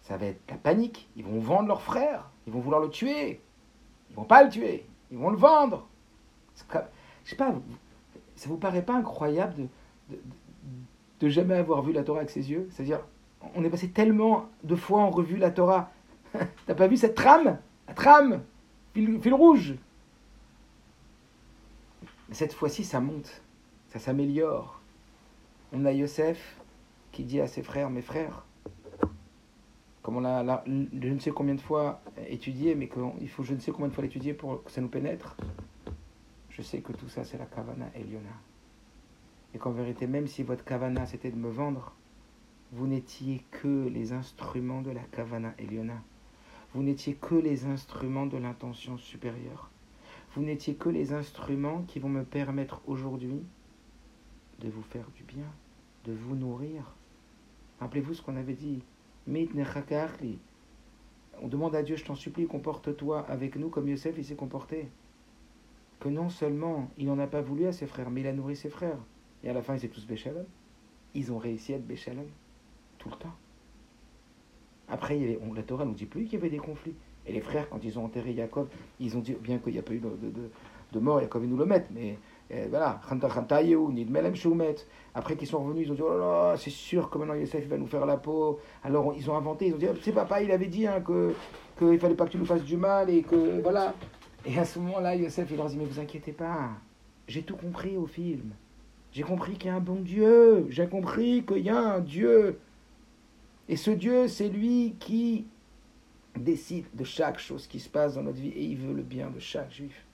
Ça va être la panique. Ils vont vendre leur frère. Ils vont vouloir le tuer. Ils vont pas le tuer. Ils vont le vendre. Comme, je sais pas, ça vous paraît pas incroyable de, de, de jamais avoir vu la Torah avec ses yeux? C'est-à-dire, on est passé tellement de fois en revue la Torah. T'as pas vu cette trame? La trame fil, fil rouge. Cette fois-ci, ça monte. Ça s'améliore. On a Yosef qui dit à ses frères, mes frères, comme on l'a je ne sais combien de fois étudié, mais qu'il faut je ne sais combien de fois l'étudier pour que ça nous pénètre, je sais que tout ça c'est la Kavana Eliona. Et qu'en vérité, même si votre Kavana c'était de me vendre, vous n'étiez que les instruments de la Kavana Eliona. Vous n'étiez que les instruments de l'intention supérieure. Vous n'étiez que les instruments qui vont me permettre aujourd'hui de vous faire du bien, de vous nourrir. Rappelez-vous ce qu'on avait dit on demande à Dieu, je t'en supplie, comporte-toi avec nous comme Yosef il s'est comporté. Que non seulement il n'en a pas voulu à ses frères, mais il a nourri ses frères. Et à la fin, ils étaient tous Béchalom. Ils ont réussi à être Béchalom. Tout le temps. Après, on, la Torah ne nous dit plus qu'il y avait des conflits. Et les frères, quand ils ont enterré Jacob, ils ont dit, bien qu'il n'y a pas eu de, mort, Jacob, ils nous le mettent, mais et voilà, après qu'ils sont revenus, ils ont dit Oh là là, c'est sûr que maintenant Yosef va nous faire la peau. Alors ils ont inventé, ils ont dit C'est papa, il avait dit hein, que qu'il ne fallait pas que tu nous fasses du mal et que voilà. Et à ce moment-là, Yosef il leur dit Mais vous inquiétez pas, j'ai tout compris au film. J'ai compris qu'il y a un bon Dieu, j'ai compris qu'il y a un Dieu. Et ce Dieu, c'est lui qui décide de chaque chose qui se passe dans notre vie et il veut le bien de chaque juif.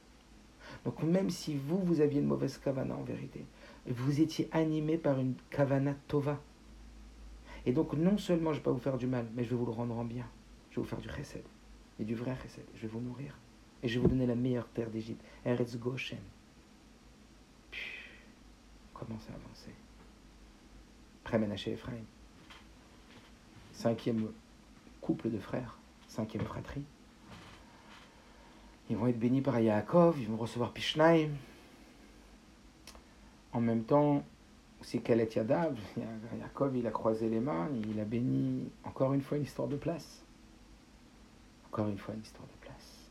Donc même si vous, vous aviez une mauvaise kavana en vérité, vous étiez animé par une kavana tova. Et donc non seulement je ne vais pas vous faire du mal, mais je vais vous le rendre en bien. Je vais vous faire du chesed, et du vrai chesed. Je vais vous nourrir. Et je vais vous donner la meilleure terre d'Égypte. Eretz Goshen. Commence à avancer. Prémenaché Ephraim. Cinquième couple de frères. Cinquième fratrie. Ils vont être bénis par Yaakov, ils vont recevoir Pishnaim. En même temps, c'est Kalet Yadav. Yaakov, il a croisé les mains, il a béni. Encore une fois, une histoire de place. Encore une fois, une histoire de place.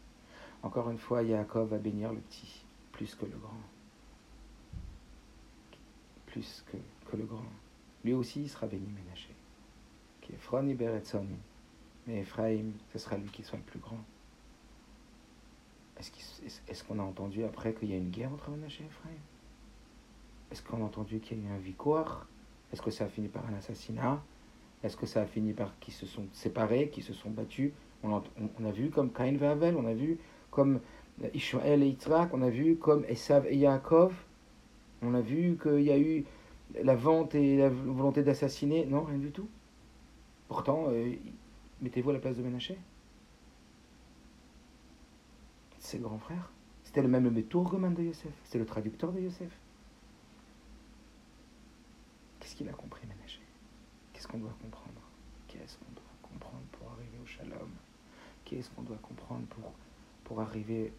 Encore une fois, Yaakov va bénir le petit, plus que le grand. Plus que, le grand. Lui aussi, il sera béni, Ménaché. Qui est Mais Ephraim, ce sera lui qui soit le plus grand. Est-ce qu'on a entendu après qu'il y a une guerre entre Menachem et Ephraim? Est-ce qu'on a entendu qu'il y a eu un victoire? Est-ce que ça a fini par un assassinat? Est-ce que ça a fini par qu'ils se sont séparés, qu'ils se sont battus? On a, vu comme Cain et on a vu comme Ishmael et Yitzhak, on a vu comme Esav et Yaakov, on a vu qu'il y a eu la vente et la volonté d'assassiner. Non, rien du tout. Pourtant, euh, mettez-vous à la place de Ménaché. C'est le grand frère. C'était le même Métourgeman de Yosef. C'est le traducteur de Yosef. Qu'est-ce qu'il a compris, Ménaché? Qu'est-ce qu'on doit comprendre? Qu'est-ce qu'on doit comprendre pour arriver au shalom? Qu'est-ce qu'on doit comprendre pour, pour arriver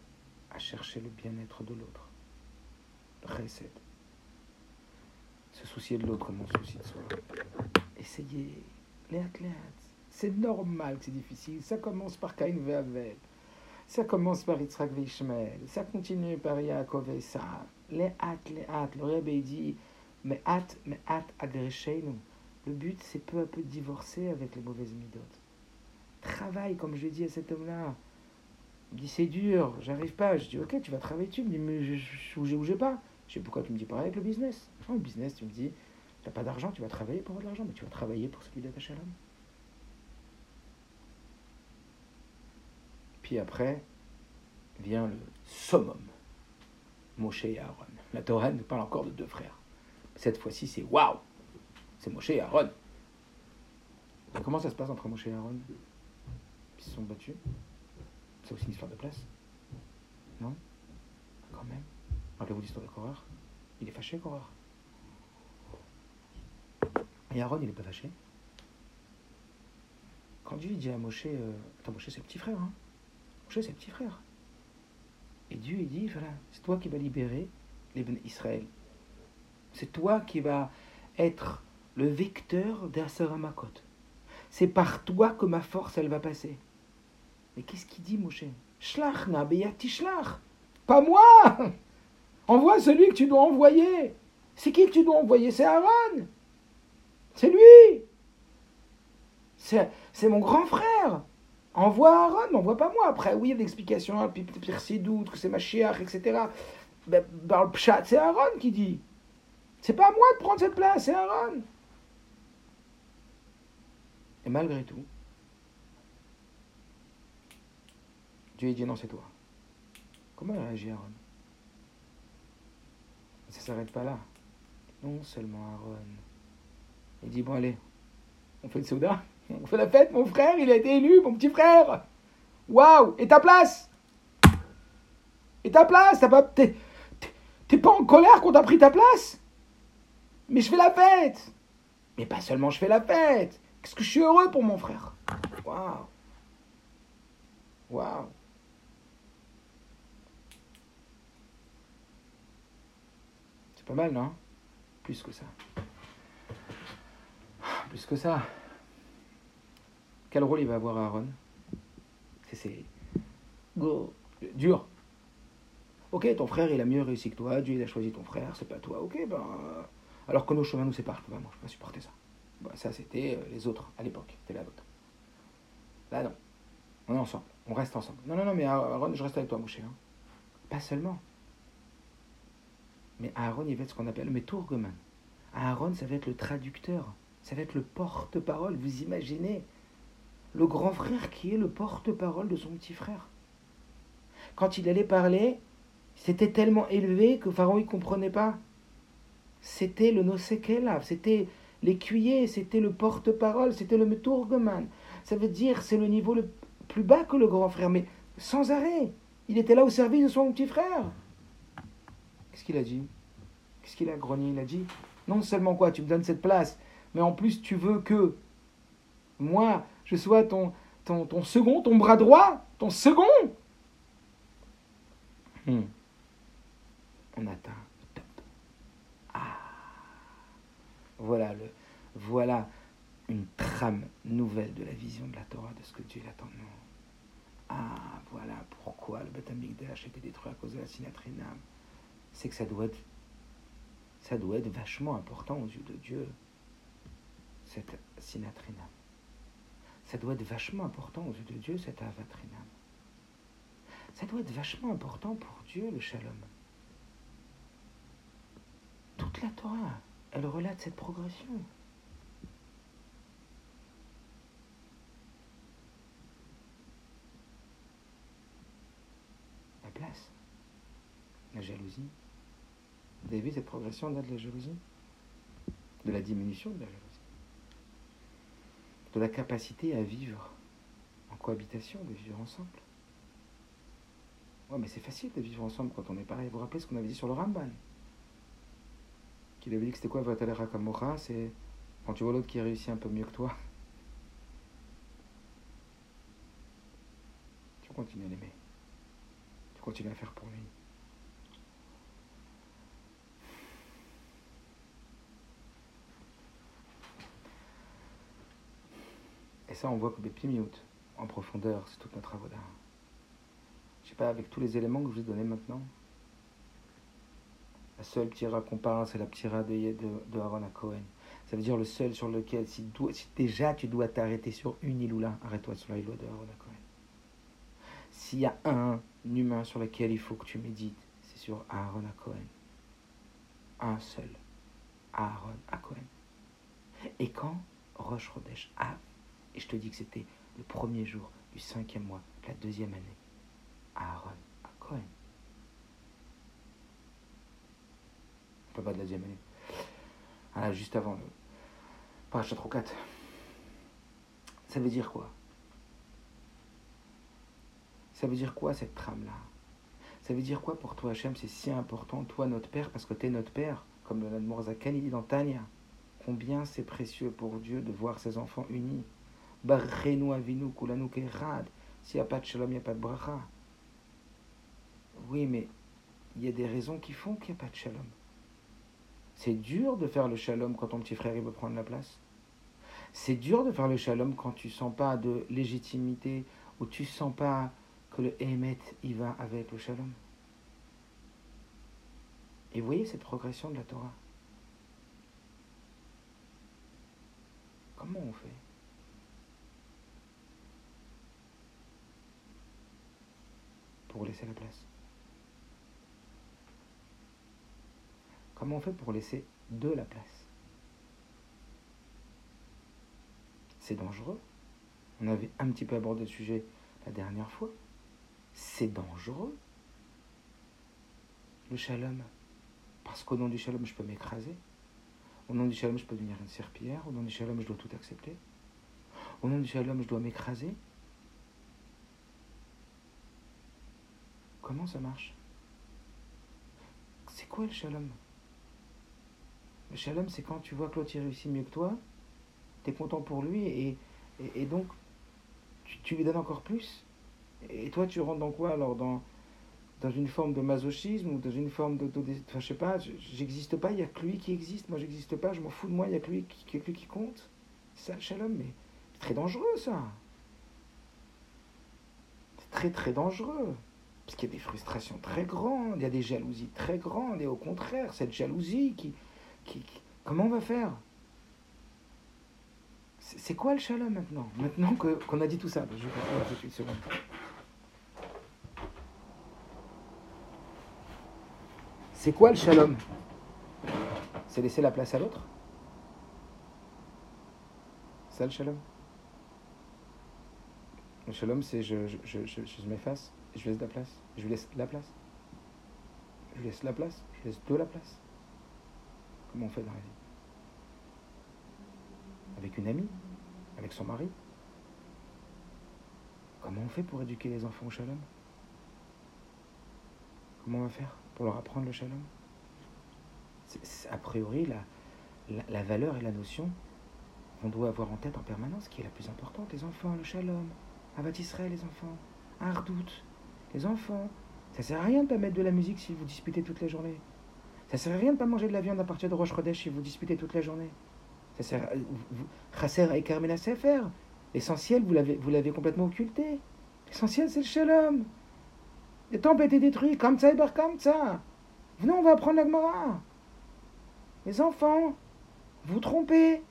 à chercher le bien-être de l'autre? Recette. Se soucier de l'autre, non souci de soi. Essayez. C'est normal que c'est difficile. Ça commence par Cain Ve'avel. Ça commence par Yitzhak Ve'ishmael. Ça continue par Yaakov et. Les hâtes, les hâtes. Le Rebbe dit mais hâte, mais hâte, nous. Le but, c'est peu à peu de divorcer avec les mauvaises midotes. Travaille, comme je dit à cet homme-là. Il me dit, c'est dur, j'arrive pas. Je dis, ok, tu vas travailler tu me dis, mais je, je, ou j'ai pas. Je sais pourquoi tu me dis pareil avec le business. le business, tu me dis, tu n'as pas d'argent, tu vas travailler pour avoir de l'argent, mais tu vas travailler pour celui d'attacher à l'homme. Puis après, vient le summum, Moshe et Aaron. La Torah nous parle encore de deux frères. Cette fois-ci, c'est waouh C'est Moshe et Aaron. comment ça se passe entre Moshe et Aaron? Ils se sont battus C'est aussi une histoire de place Non? Quand même. Rappelez-vous l'histoire de Korah Il est fâché, Korah. Et Aaron, il n'est pas fâché. Quand Dieu dit à Moshe, euh, attends, Moshe c'est petit frère, hein Moshe c'est petit frère. Et Dieu, il dit, voilà, c'est toi qui vas libérer Israël. C'est toi qui vas être le vecteur d'Asaramakot. C'est par toi que ma force, elle va passer. Mais qu'est-ce qu'il dit, Moshe? Pas moi Envoie celui que tu dois envoyer. C'est qui que tu dois envoyer? C'est Aaron. C'est lui. C'est mon grand frère. Envoie Aaron, n'envoie pas moi. Après, oui, il y a des explications, hein, puis pire c'est doute, que c'est ma chiach, etc. Ben, pshat, c'est Aaron qui dit. C'est pas à moi de prendre cette place, c'est Aaron. Et malgré tout, Dieu dit non, c'est toi. Comment réagit Aaron? Ça s'arrête pas là. Non seulement Aaron. Il dit bon allez, on fait le soda, on fait la fête, mon frère, il a été élu, mon petit frère. Waouh Et ta place? Et ta place? T'es pas, pas en colère qu'on t'a pris ta place? Mais je fais la fête. Mais pas seulement je fais la fête. Qu'est-ce que je suis heureux pour mon frère. Waouh. Waouh. C'est pas mal, non? Plus que ça. Plus que ça. Quel rôle il va avoir Aaron? C'est dur. Ok, ton frère il a mieux réussi que toi, Dieu il a choisi ton frère, c'est pas toi. Ok, ben alors que nos chemins nous séparent. Moi, je peux pas supporter ça. ça, c'était euh, les autres à l'époque. C'était la vôtre. Là, non. On est ensemble. On reste ensemble. Non, non, non, mais Aaron, je reste avec toi, mon cher. Pas seulement. Mais Aaron, il va être ce qu'on appelle le. Aaron, ça va être le traducteur. Ça va être le porte-parole. Vous imaginez le grand frère qui est le porte-parole de son petit frère. Quand il allait parler, c'était tellement élevé que Pharaon ne comprenait pas c'était le Nosekelav, c'était l'écuyer, c'était le porte-parole, c'était le Meturgeman. Ça veut dire c'est le niveau le plus bas que le grand frère, mais sans arrêt. Il était là au service de son petit frère. Qu'est-ce qu'il a dit? Qu'est-ce qu'il a grogné? Il a dit non seulement quoi, tu me donnes cette place, mais en plus tu veux que moi, je sois ton, ton, ton second, ton bras droit, ton second. Hmm. On atteint Voilà, le, voilà une trame nouvelle de la vision de la Torah, de ce que Dieu attend. Ah, voilà pourquoi le Beth a été détruit à cause de la sinatrinam. C'est que ça doit être, ça doit être vachement important aux yeux de Dieu, cette sinatrinam. Ça doit être vachement important aux yeux de Dieu, cette avatrinam. Ça doit être vachement important pour Dieu, le shalom. Toute la Torah, elle relate cette progression. La place, la jalousie. Vous avez vu cette progression là de la jalousie? De la diminution de la jalousie? De la capacité à vivre en cohabitation, de vivre ensemble. Ouais, mais c'est facile de vivre ensemble quand on est pareil. Vous vous rappelez ce qu'on avait dit sur le Ramban Qu'il avait dit que c'était quoi Vatalera Kamora C'est quand tu vois l'autre qui réussit un peu mieux que toi. Tu continues à l'aimer. Tu continues à faire pour lui. Et ça, on voit que Bépimiout, en profondeur, c'est toute notre avoda. Je sais pas, avec tous les éléments que je vous ai donnés maintenant, la seule tira qu'on parle, c'est la tira de, de, Aaron à Cohen. Ça veut dire le seul sur lequel, si, déjà tu dois t'arrêter sur une iloula, arrête-toi sur la de Aaron à Cohen. S'il y a un humain sur lequel il faut que tu médites, c'est sur Aaron à Cohen. Un seul. Aaron à Cohen. Et quand Roche Rodesh Av, et je te dis que c'était le premier jour du cinquième mois, de la deuxième année, Aaron à Cohen. Pas de la deuxième année. Ah, juste avant le parachat 4. Ça veut dire quoi? Ça veut dire quoi cette trame-là? Ça veut dire quoi pour toi, Hachem? C'est si important, toi, notre Père, parce que tu es notre Père, comme le Zakan, il dit dans Tania. Combien c'est précieux pour Dieu de voir ses enfants unis. Barrenu avinu kulanu kerad. S'il n'y a pas de shalom, il n'y a pas de bracha. Oui, mais il y a des raisons qui font qu'il n'y a pas de shalom. C'est dur de faire le shalom quand ton petit frère il veut prendre la place. C'est dur de faire le shalom quand tu sens pas de légitimité ou tu sens pas que le Emet il va avec le shalom. Et voyez cette progression de la Torah? Comment on fait? Pour laisser la place Comment on fait pour laisser de la place? C'est dangereux. On avait un petit peu abordé le sujet la dernière fois. C'est dangereux. Le shalom. Parce qu'au nom du shalom, je peux m'écraser. Au nom du shalom, je peux devenir une serpillière. Au nom du shalom, je dois tout accepter. Au nom du shalom, je dois m'écraser. Comment ça marche? C'est quoi le shalom? Le shalom, c'est quand tu vois que l'autre réussit mieux que toi, tu es content pour lui et, donc tu, lui donnes encore plus? Et toi, tu rentres dans quoi? Alors dans, une forme de masochisme ou dans une forme de. Enfin, je sais pas, j'existe pas, il n'y a que lui qui existe, moi j'existe pas, je m'en fous de moi, il n'y a que lui qui, lui qui compte? C'est ça le shalom, mais c'est très dangereux ça. C'est très très dangereux. Parce qu'il y a des frustrations très grandes, il y a des jalousies très grandes, et au contraire, cette jalousie qui, comment on va faire? C'est quoi le shalom maintenant? Maintenant qu'on a dit tout ça, je vais tout de suite, C'est quoi le shalom? C'est laisser la place à l'autre? C'est ça le shalom? Le shalom, c'est je, je, je, je m'efface, je laisse la place. Je lui laisse la place. Je laisse la place. Je laisse de la place. Comment on fait dans la vie? Avec une amie? Avec son mari? Comment on fait pour éduquer les enfants au shalom? Comment on va faire pour leur apprendre le shalom? A priori, la, valeur et la notion qu'on doit avoir en tête en permanence, qui est la plus importante. Les enfants, le shalom, Israël, les enfants, Ardout, les enfants. Ça sert à rien de pas mettre de la musique si vous disputez toute la journée. Ça sert à rien de pas manger de la viande à partir de Roche Chodesh si vous disputez toute la journée. Ça sert à écarmer la Sefer. L'essentiel, vous l'avez, vous l'avez complètement occulté. L'essentiel, c'est le shalom. Le temple a été détruit, comme ça et comme ça. Venez, on va apprendre la Gemara. Les enfants, vous trompez.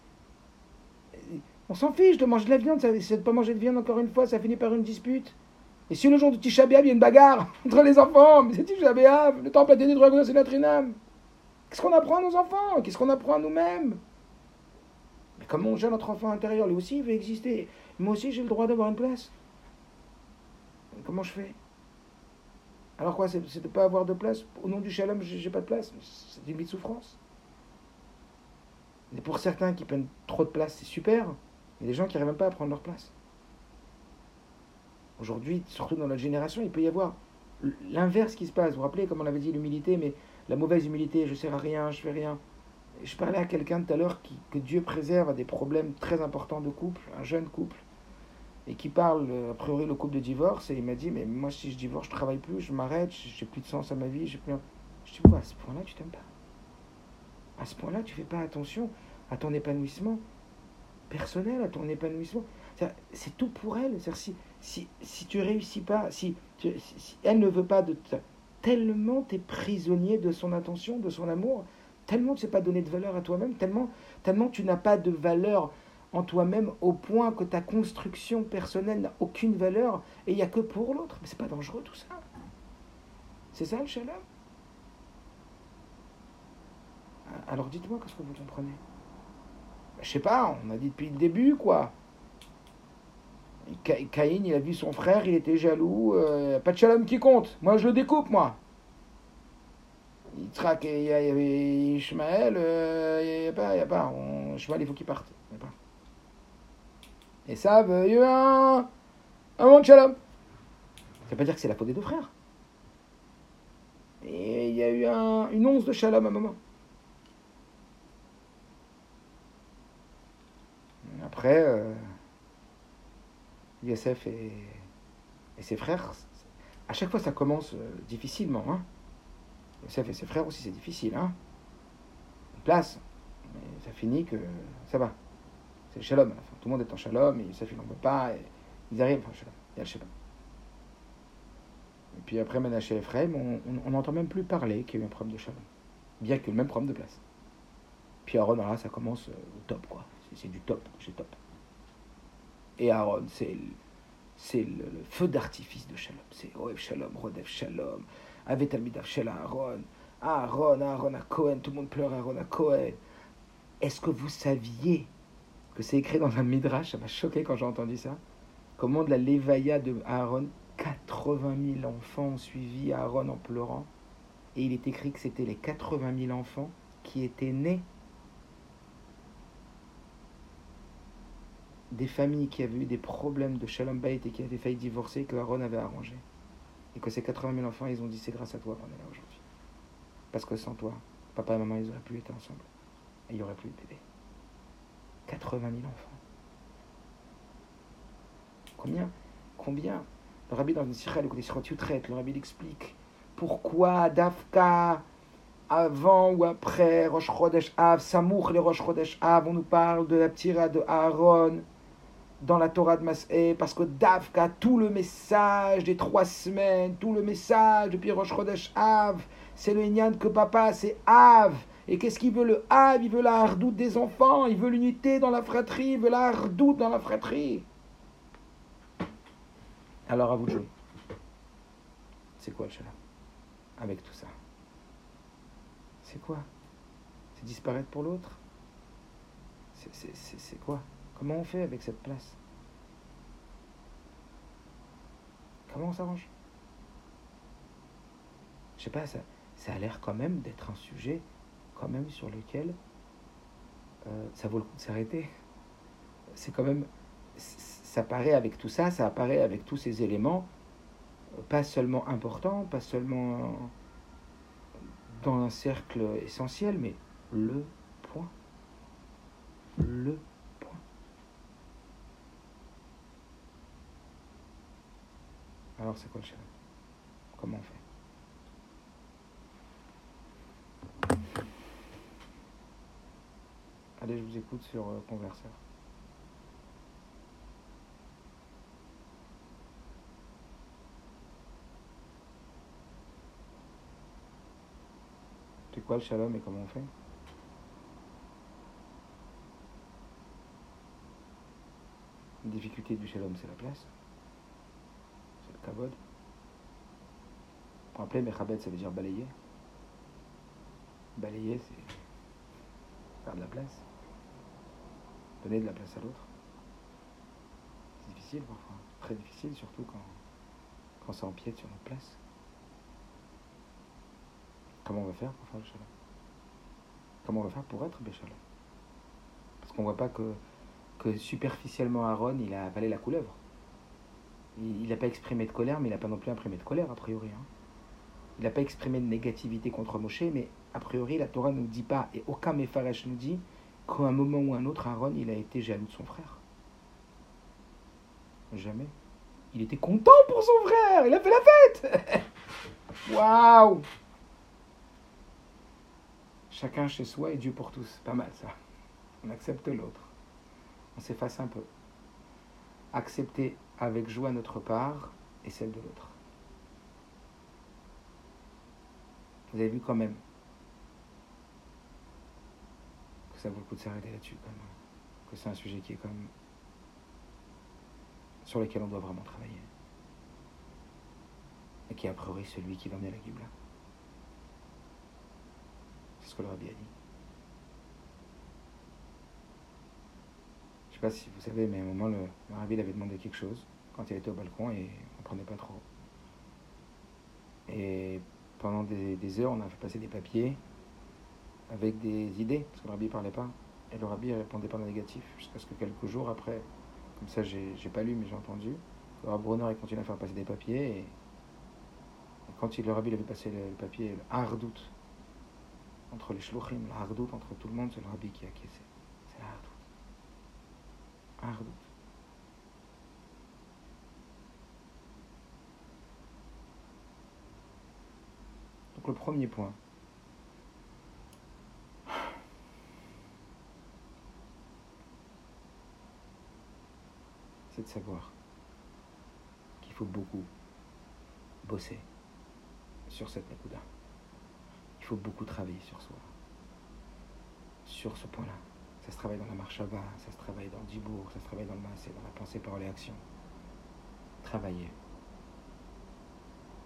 On s'en fiche de manger de la viande, c'est de pas manger de viande encore une fois, ça finit par une dispute. Et si le jour du Tisha B'Av, il y a une bagarre entre les enfants, mais c'est Tisha B'Av, le temple a été détruit, c'est notre inam. Qu'est-ce qu'on apprend à nos enfants? Qu'est-ce qu'on apprend à nous-mêmes? Mais comment on gère notre enfant intérieur? Lui aussi, il veut exister. Moi aussi, j'ai le droit d'avoir une place. Comment je fais? Alors quoi C'est de ne pas avoir de place? Au nom du shalom, j'ai pas de place. C'est une vie de souffrance. Et pour certains qui prennent trop de place, c'est super. Il y a des gens qui n'arrivent même pas à prendre leur place. Aujourd'hui, surtout dans notre génération, il peut y avoir l'inverse qui se passe. Vous vous rappelez, comme on avait dit, l'humilité, mais la mauvaise humilité, je ne sers à rien, je fais rien. je parlais à quelqu'un tout à l'heure que Dieu préserve à des problèmes très importants de couple, un jeune couple, et qui parle, a priori, le couple de divorce, et il m'a dit, mais moi, si je divorce, je travaille plus, je m'arrête, j'ai plus de sens à ma vie, j'ai plus... Je dis, à ce point-là, tu t'aimes pas. À ce point-là, tu fais pas attention à ton épanouissement personnel, à ton épanouissement. C'est tout pour elle. Si, si, si tu réussis pas, si, elle ne veut pas de tellement tu es prisonnier de son attention, de son amour, tellement tu ne sais pas donner de valeur à toi-même, tellement, tellement tu n'as pas de valeur en toi-même au point que ta construction personnelle n'a aucune valeur et il n'y a que pour l'autre. Mais c'est pas dangereux tout ça. C'est ça le shalom Alors dites-moi qu'est-ce que vous comprenez? Je sais pas, on a dit depuis le début quoi. Caïn, il a vu son frère, il était jaloux. Euh, pas de shalom qui compte. Moi, je le découpe, moi. Il traque, il y avait Ishmaël, euh, il n'y a pas, il y a pas. On, Ishmaël, il faut qu'il parte. Il y a pas. Et ça, a eu un, un moment de shalom. Ça veut pas dire que c'est la faute des deux frères. Et il y a eu un, une once de shalom à un moment. Après. Euh, Yosef et, ses frères, à chaque fois ça commence euh, difficilement. Hein. Et ses frères aussi c'est difficile. Hein. place, mais ça finit que ça va. C'est le shalom Tout le monde est en shalom et Yosef il n'en veut pas. Et ils arrivent en shalom. Il y a le shalom. Et puis après Menaché et Ephraim, on n'entend même plus parler qu'il y a eu un problème de shalom. Bien que le même problème de place. Puis Aaron, là, ça commence euh, au top, quoi. C'est du top, c'est top et Aaron, c'est le, feu d'artifice de Shalom. C'est Oev Shalom, Rodef Shalom, Avet Almidav Shel Aaron, Aaron, Aaron à Cohen, tout le monde pleure Aaron à Cohen. Est-ce que vous saviez que c'est écrit dans un midrash? Ça m'a choqué quand j'ai entendu ça. Comment de la Lévaïa de Aaron, 80 000 enfants ont suivi Aaron en pleurant. Et il est écrit que c'était les 80 000 enfants qui étaient nés des familles qui avaient eu des problèmes de Shalom Bait et qui avaient failli divorcer, que Aaron avait arrangé. Et que ces 80 000 enfants, ils ont dit c'est grâce à toi qu'on est là aujourd'hui. Parce que sans toi, papa et maman, ils auraient plus été ensemble. Et il n'y aurait plus de bébé. 80 000 enfants. Combien? Combien? Le rabbi dans une sirah, le traite, le rabbi explique pourquoi Dafka, avant ou après Rosh Chodesh Av, Samour les Rosh Chodesh Av, on nous parle de la tira de Aaron, dans la Torah de Masé, parce que Davka, tout le message des trois semaines, tout le message depuis Rosh Chodesh Av, c'est le Inyan que papa, c'est Av. Et qu'est-ce qu'il veut le Av? Il veut la hardoute des enfants, il veut l'unité dans la fratrie, il veut la hardoute dans la fratrie. Alors à vous de jouer. C'est quoi le shalom Avec tout ça. C'est quoi? C'est disparaître pour l'autre? C'est quoi? Comment on fait avec cette place? Comment on s'arrange? Je sais pas, ça, a l'air quand même d'être un sujet quand même sur lequel euh, ça vaut le coup de s'arrêter. C'est quand même, ça paraît avec tout ça, ça apparaît avec tous ces éléments, euh, pas seulement importants, pas seulement dans un cercle essentiel, mais le point. Le Alors c'est quoi le shalom Comment on fait? Allez, je vous écoute sur euh, Converseur. C'est quoi le shalom et comment on fait? La difficulté du shalom, c'est la place. Kavod. Pour rappeler, Mechabed, ça veut dire balayer. Balayer, c'est faire de la place. Donner de la place à l'autre. C'est difficile parfois. Très difficile, surtout quand, quand ça empiète sur notre place. Comment on va faire pour faire le Comment on va faire pour être béchalom Parce qu'on voit pas que, que superficiellement Aaron, il a avalé la couleuvre. Il n'a pas exprimé de colère, mais il n'a pas non plus imprimé de colère, a priori. Hein. Il n'a pas exprimé de négativité contre Moshe, mais a priori, la Torah ne nous dit pas, et aucun Mefaresh nous dit, qu'à un moment ou un autre, Aaron, il a été jaloux de son frère. Jamais. Il était content pour son frère, il a fait la fête Waouh Chacun chez soi et Dieu pour tous. Pas mal ça. On accepte l'autre. On s'efface un peu. Accepter avec joie notre part et celle de l'autre. Vous avez vu quand même que ça vaut le coup de s'arrêter là-dessus quand. Que c'est un sujet qui est quand même sur lequel on doit vraiment travailler. Et qui est a priori celui qui va la Gibla. C'est ce que le rabbi a dit. Sais pas si vous savez, mais à un moment, le, rabbi avait demandé quelque chose quand il était au balcon et on ne prenait pas trop. Et pendant des, heures, on a fait passer des papiers avec des idées, parce que le rabbi ne parlait pas. Et le rabbi répondait par le négatif, jusqu'à ce que quelques jours après, comme ça j'ai pas lu mais j'ai entendu, le rabbi Brunner a à faire passer des papiers. Et, quand il, le rabbi avait passé le, papier, le hardout, entre les shluchim, le hardout entre tout le monde, c'est le rabbi qui a acquiescé. C'est le hardout. Hardout. le premier point, c'est de savoir qu'il faut beaucoup bosser sur cette Nakuda. Il faut beaucoup travailler sur soi. Sur ce point-là. Ça se travaille dans la marche à ça se travaille dans le dibourg, ça se travaille dans le massé, dans la pensée, par les actions. Travailler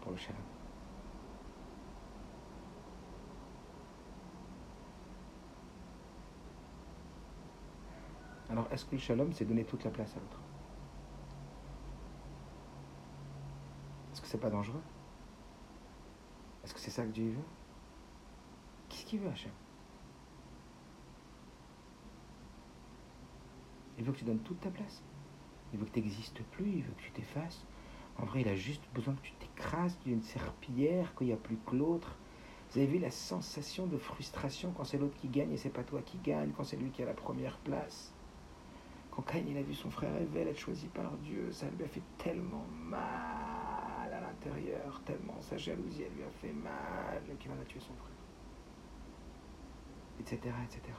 pour le shalom. Alors, est-ce que le shalom, c'est donner toute la place à l'autre? Est-ce que c'est pas dangereux? Est-ce que c'est ça que Dieu veut? Qu'est-ce qu'il veut, Hachem? Il veut que tu donnes toute ta place. Il veut que tu n'existes plus, il veut que tu t'effaces. En vrai, il a juste besoin que tu t'écrases d'une serpillière, qu'il n'y a plus que l'autre. Vous avez vu la sensation de frustration quand c'est l'autre qui gagne et c'est pas toi qui gagne, quand c'est lui qui a la première place? Quand Cain il a vu son frère Evel être choisi par Dieu, ça lui a fait tellement mal à l'intérieur, tellement sa jalousie lui a fait mal qu'il en a tué son frère. Etc. etc.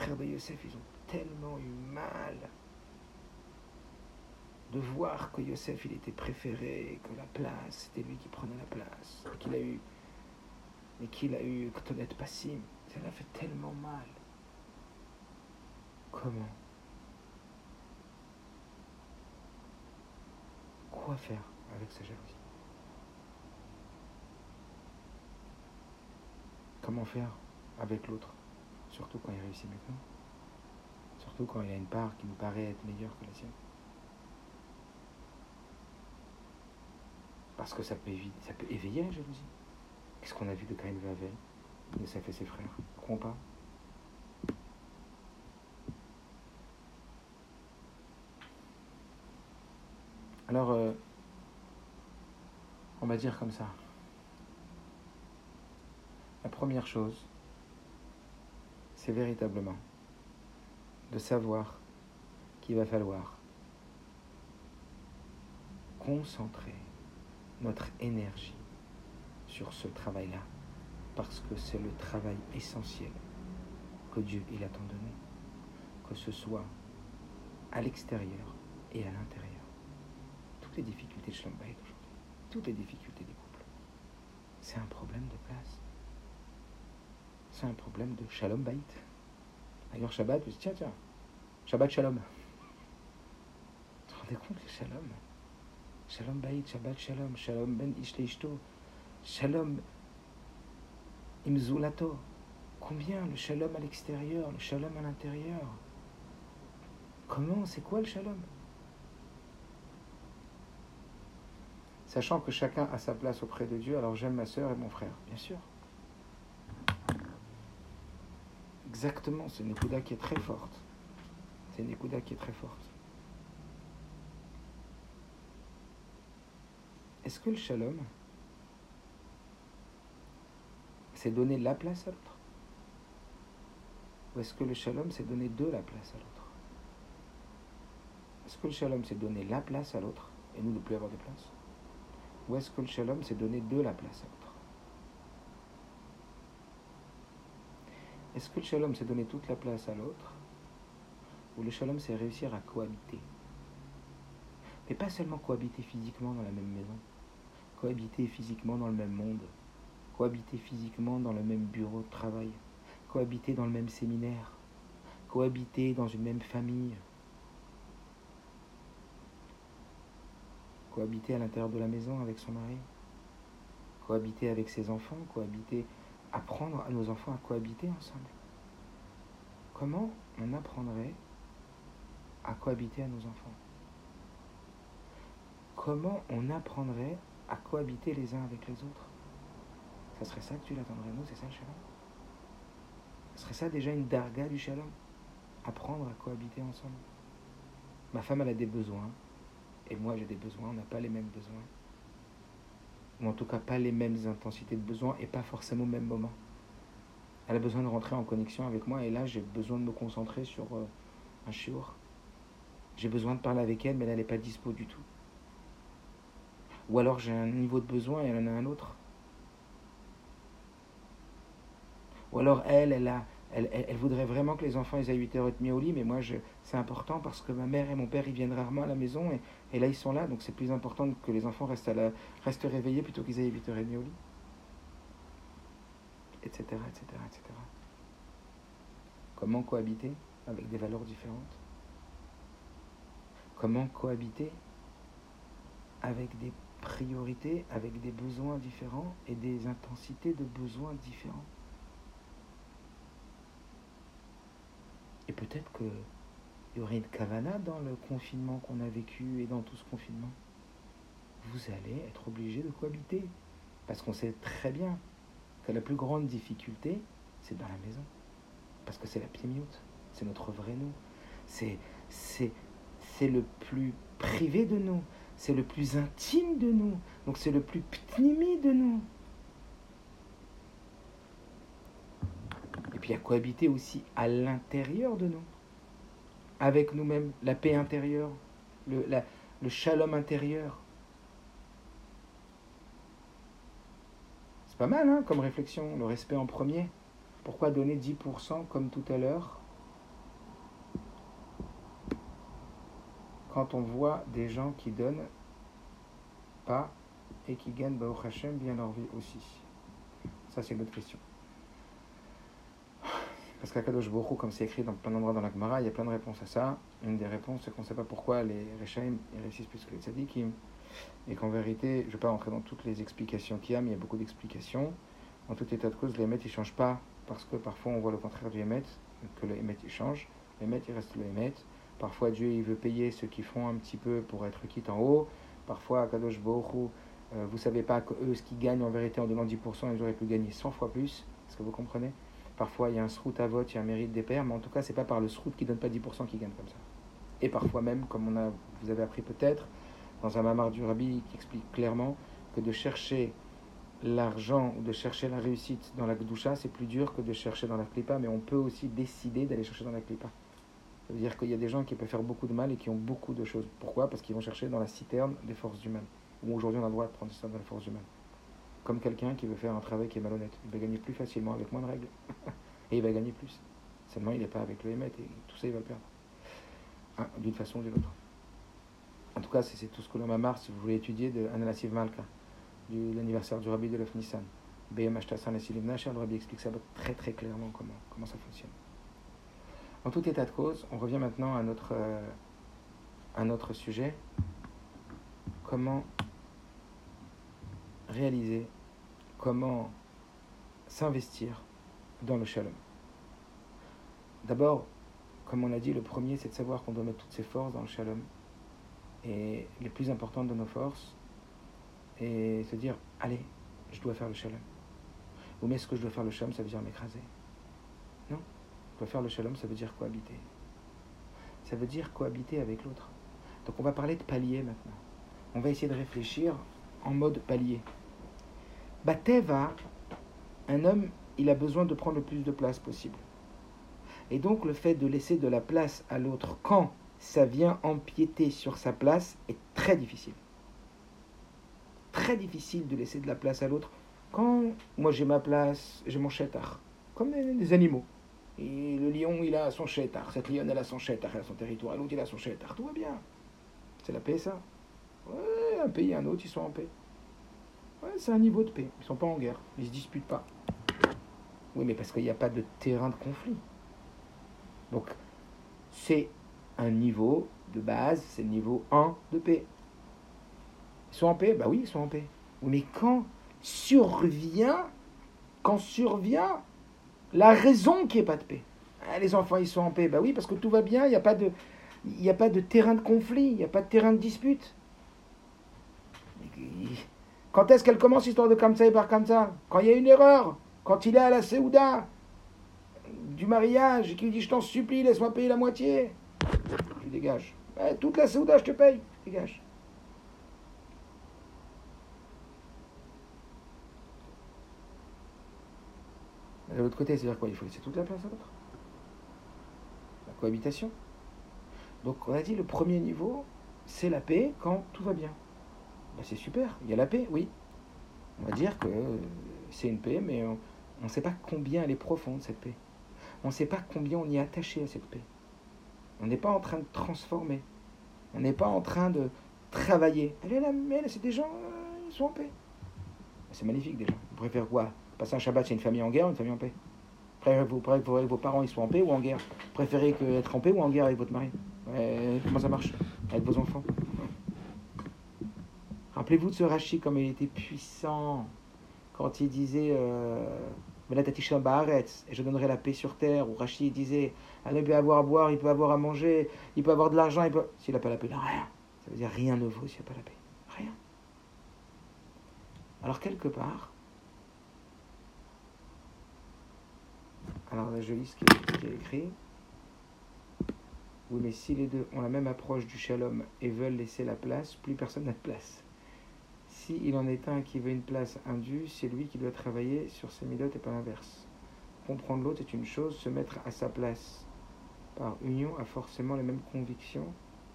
Frères de Yosef, ils ont tellement eu mal de voir que Yosef il était préféré, que la place, c'était lui qui prenait la place, qu'il a eu, et qu'il a eu Ktonet Passim. Ça l'a fait tellement mal. Comment? Quoi faire avec sa jalousie? Comment faire avec l'autre? Surtout quand il réussit nous. Surtout quand il a une part qui nous paraît être meilleure que la sienne. Parce que ça peut, ça peut éveiller la jalousie. Qu'est-ce qu'on a vu de Caïn Vavel De sa fait ses frères? Crois pas Alors, euh, on va dire comme ça. La première chose, c'est véritablement de savoir qu'il va falloir concentrer notre énergie sur ce travail-là, parce que c'est le travail essentiel que Dieu il attend de nous, que ce soit à l'extérieur et à l'intérieur toutes les difficultés de Shalom aujourd'hui, toutes les difficultés des couples, c'est un problème de place. C'est un problème de Shalom Baït. D'ailleurs, Shabbat, je dis, tiens, tiens, Shabbat Shalom. Tu te rendez compte, le Shalom? Shalom Baït, Shabbat Shalom, Shalom Ben Ishto, Shalom Imzulato. Combien le shalom à l'extérieur, le shalom à l'intérieur? Comment? C'est quoi le shalom? Sachant que chacun a sa place auprès de Dieu, alors j'aime ma soeur et mon frère, bien sûr. Exactement, c'est une écouda qui est très forte. C'est une écouda qui est très forte. Est-ce que le shalom, c'est donner la place à l'autre? Ou est-ce que le shalom, c'est donner de la place à l'autre? Est-ce que le shalom, c'est donner la place à l'autre et nous ne plus avoir de place? Ou est-ce que le shalom, c'est donner de la place à l'autre? Est-ce que le shalom, c'est donner toute la place à l'autre Ou le shalom, c'est réussir à cohabiter? Mais pas seulement cohabiter physiquement dans la même maison, cohabiter physiquement dans le même monde, cohabiter physiquement dans le même bureau de travail, cohabiter dans le même séminaire, cohabiter dans une même famille, cohabiter à l'intérieur de la maison avec son mari, cohabiter avec ses enfants, cohabiter, apprendre à nos enfants à cohabiter ensemble. Comment on apprendrait à cohabiter à nos enfants? Comment on apprendrait à cohabiter les uns avec les autres? Ça serait ça que tu l'attendrais nous, c'est ça le shalom Ce serait ça déjà une darga du shalom? Apprendre à cohabiter ensemble? Ma femme, elle a des besoins, et moi j'ai des besoins, on n'a pas les mêmes besoins. Ou en tout cas pas les mêmes intensités de besoins, et pas forcément au même moment. Elle a besoin de rentrer en connexion avec moi, et là j'ai besoin de me concentrer sur euh, un shiur. J'ai besoin de parler avec elle, mais elle n'est pas dispo du tout. Ou alors j'ai un niveau de besoin et elle en a un autre. Ou alors elle, elle, a, elle, voudrait vraiment que les enfants aient 8h30 au lit, mais moi, c'est important parce que ma mère et mon père, ils viennent rarement à la maison, et, et là, ils sont là, donc c'est plus important que les enfants restent, restent réveillés plutôt qu'ils aient 8h30 au lit. Etc., etc., etc. Comment cohabiter avec des valeurs différentes? Comment cohabiter avec des priorités, avec des besoins différents et des intensités de besoins différents? Et peut-être qu'il y aurait une kavana dans le confinement qu'on a vécu et dans tout ce confinement. Vous allez être obligé de cohabiter. Parce qu'on sait très bien que la plus grande difficulté, c'est dans la maison. Parce que c'est la piémiote, c'est notre vrai nous. C'est, le plus privé de nous, c'est le plus intime de nous, donc c'est le plus pnimi de nous. Puis à cohabiter aussi à l'intérieur de nous, avec nous-mêmes, la paix intérieure, le, shalom intérieur. C'est pas mal hein, comme réflexion, le respect en premier. Pourquoi donner 10% comme tout à l'heure? Quand on voit des gens qui donnent pas et qui gagnent Baruch Hashem bien leur vie aussi Ça, c'est une autre question. Parce qu'Akadosh Borou, comme c'est écrit dans plein d'endroits dans la Gemara, il y a plein de réponses à ça. Une des réponses, c'est qu'on ne sait pas pourquoi les Rechaim réussissent plus que les Tzadikim. Et qu'en vérité, je ne vais pas rentrer dans toutes les explications qu'il y a, mais il y a beaucoup d'explications. En tout état de cause, les Hémet, ils ne changent pas. Parce que parfois, on voit le contraire du Hémet, que le Hémet, il change. Le Hémet, il reste le Hémet. Parfois, Dieu, il veut payer ceux qui font un petit peu pour être quitte en haut. Parfois, Akadosh Borou, euh, vous ne savez pas que eux, ce qu'ils gagnent en vérité en donnant 10%, ils auraient pu gagner 100 fois plus. Est-ce que vous comprenez? Parfois, il y a un srout à vote, il y a un mérite des pères, mais en tout cas, c'est pas par le srout qui donne pas 10% qui gagne comme ça. Et parfois même, comme on vous avez appris peut-être, dans un mamar du rabbi qui explique clairement que de chercher l'argent ou de chercher la réussite dans la gdoucha, c'est plus dur que de chercher dans la klipa, mais on peut aussi décider d'aller chercher dans la klipa. Ça veut dire qu'il y a des gens qui peuvent faire beaucoup de mal et qui ont beaucoup de choses. Pourquoi? Parce qu'ils vont chercher dans la citerne des forces humaines. Ou aujourd'hui, on a le droit de prendre ça dans les forces humaines comme quelqu'un qui veut faire un travail qui est malhonnête. Il va gagner plus facilement avec moins de règles. et il va gagner plus. Seulement, il n'est pas avec le Hémet et tout ça, il va le perdre. D'une façon ou d'une autre. En tout cas, c'est tout ce que l'on m'a marre si vous voulez étudier de Analassiv Malka, de l'anniversaire du Rabbi de l'Ef Nissan. BM Ashtasan et Silim le Rabbi explique ça très très clairement comment, comment ça fonctionne. En tout état de cause, on revient maintenant à notre, euh, à notre sujet. Comment réaliser comment s'investir dans le shalom. D'abord, comme on l'a dit, le premier, c'est de savoir qu'on doit mettre toutes ses forces dans le shalom. Et les plus importantes de nos forces, et se dire, allez, je dois faire le shalom. Ou mais est-ce que je dois faire le shalom, ça veut dire m'écraser Non. Je dois faire le shalom, ça veut dire cohabiter. Ça veut dire cohabiter avec l'autre. Donc on va parler de palier maintenant. On va essayer de réfléchir en mode palier. Bateva, un homme, il a besoin de prendre le plus de place possible. Et donc le fait de laisser de la place à l'autre quand ça vient empiéter sur sa place est très difficile. Très difficile de laisser de la place à l'autre quand moi j'ai ma place, j'ai mon chétar, comme des animaux. Le lion, il a son chétar, cette lionne, elle a son chétar, elle a son territoire, l'autre, il a son chétar, tout va bien. C'est la paix, ça. Un pays un autre, ils sont en paix. C'est un niveau de paix. Ils sont pas en guerre. Ils se disputent pas. Oui, mais parce qu'il n'y a pas de terrain de conflit. Donc, c'est un niveau de base, c'est le niveau 1 de paix. Ils sont en paix? Bah oui, ils sont en paix. Mais quand survient, quand survient la raison qui n'est pas de paix? Ah, les enfants, ils sont en paix. Bah oui, parce que tout va bien, il n'y a pas de terrain de conflit, il n'y a pas de terrain de dispute. Quand est-ce qu'elle commence l'histoire de Kamsa et par Kamsa Quand il y a une erreur, quand il est à la Séouda du mariage et qu'il dit Je t'en supplie, laisse-moi payer la moitié. Tu dégages. Eh, toute la Séouda, je te paye. Dégage. De l'autre côté, c'est-à-dire quoi? Il faut laisser toute la place à l'autre? La cohabitation? Donc on a dit le premier niveau, c'est la paix quand tout va bien. C'est super, il y a la paix, oui. On va dire que c'est une paix, mais on ne sait pas combien elle est profonde, cette paix. On ne sait pas combien on y est attaché à cette paix. On n'est pas en train de transformer. On n'est pas en train de travailler. Elle est là, mais c'est des gens, ils sont en paix. C'est magnifique déjà. Vous préférez quoi? Passer un Shabbat c'est une famille en guerre ou une famille en paix? Préférez-vous que vos parents soient en paix ou en guerre? Préférez que être en paix ou en guerre avec votre mari? Comment ça marche? Avec vos enfants? Rappelez-vous de ce Rashi comme il était puissant quand il disait euh, et je donnerai la paix sur terre. Ou Rashi disait il peut avoir à boire, il peut avoir à manger, il peut avoir de l'argent. Peut... S'il n'a pas la paix, il n'a rien. Ça veut dire rien ne vaut s'il n'y a pas la paix. Rien. Alors, quelque part, alors je lis ce qui est écrit. Oui, mais si les deux ont la même approche du shalom et veulent laisser la place, plus personne n'a de place. Il en est un qui veut une place indue, c'est lui qui doit travailler sur ses milotes et pas l'inverse. Comprendre l'autre est une chose, se mettre à sa place par union a forcément les mêmes convictions,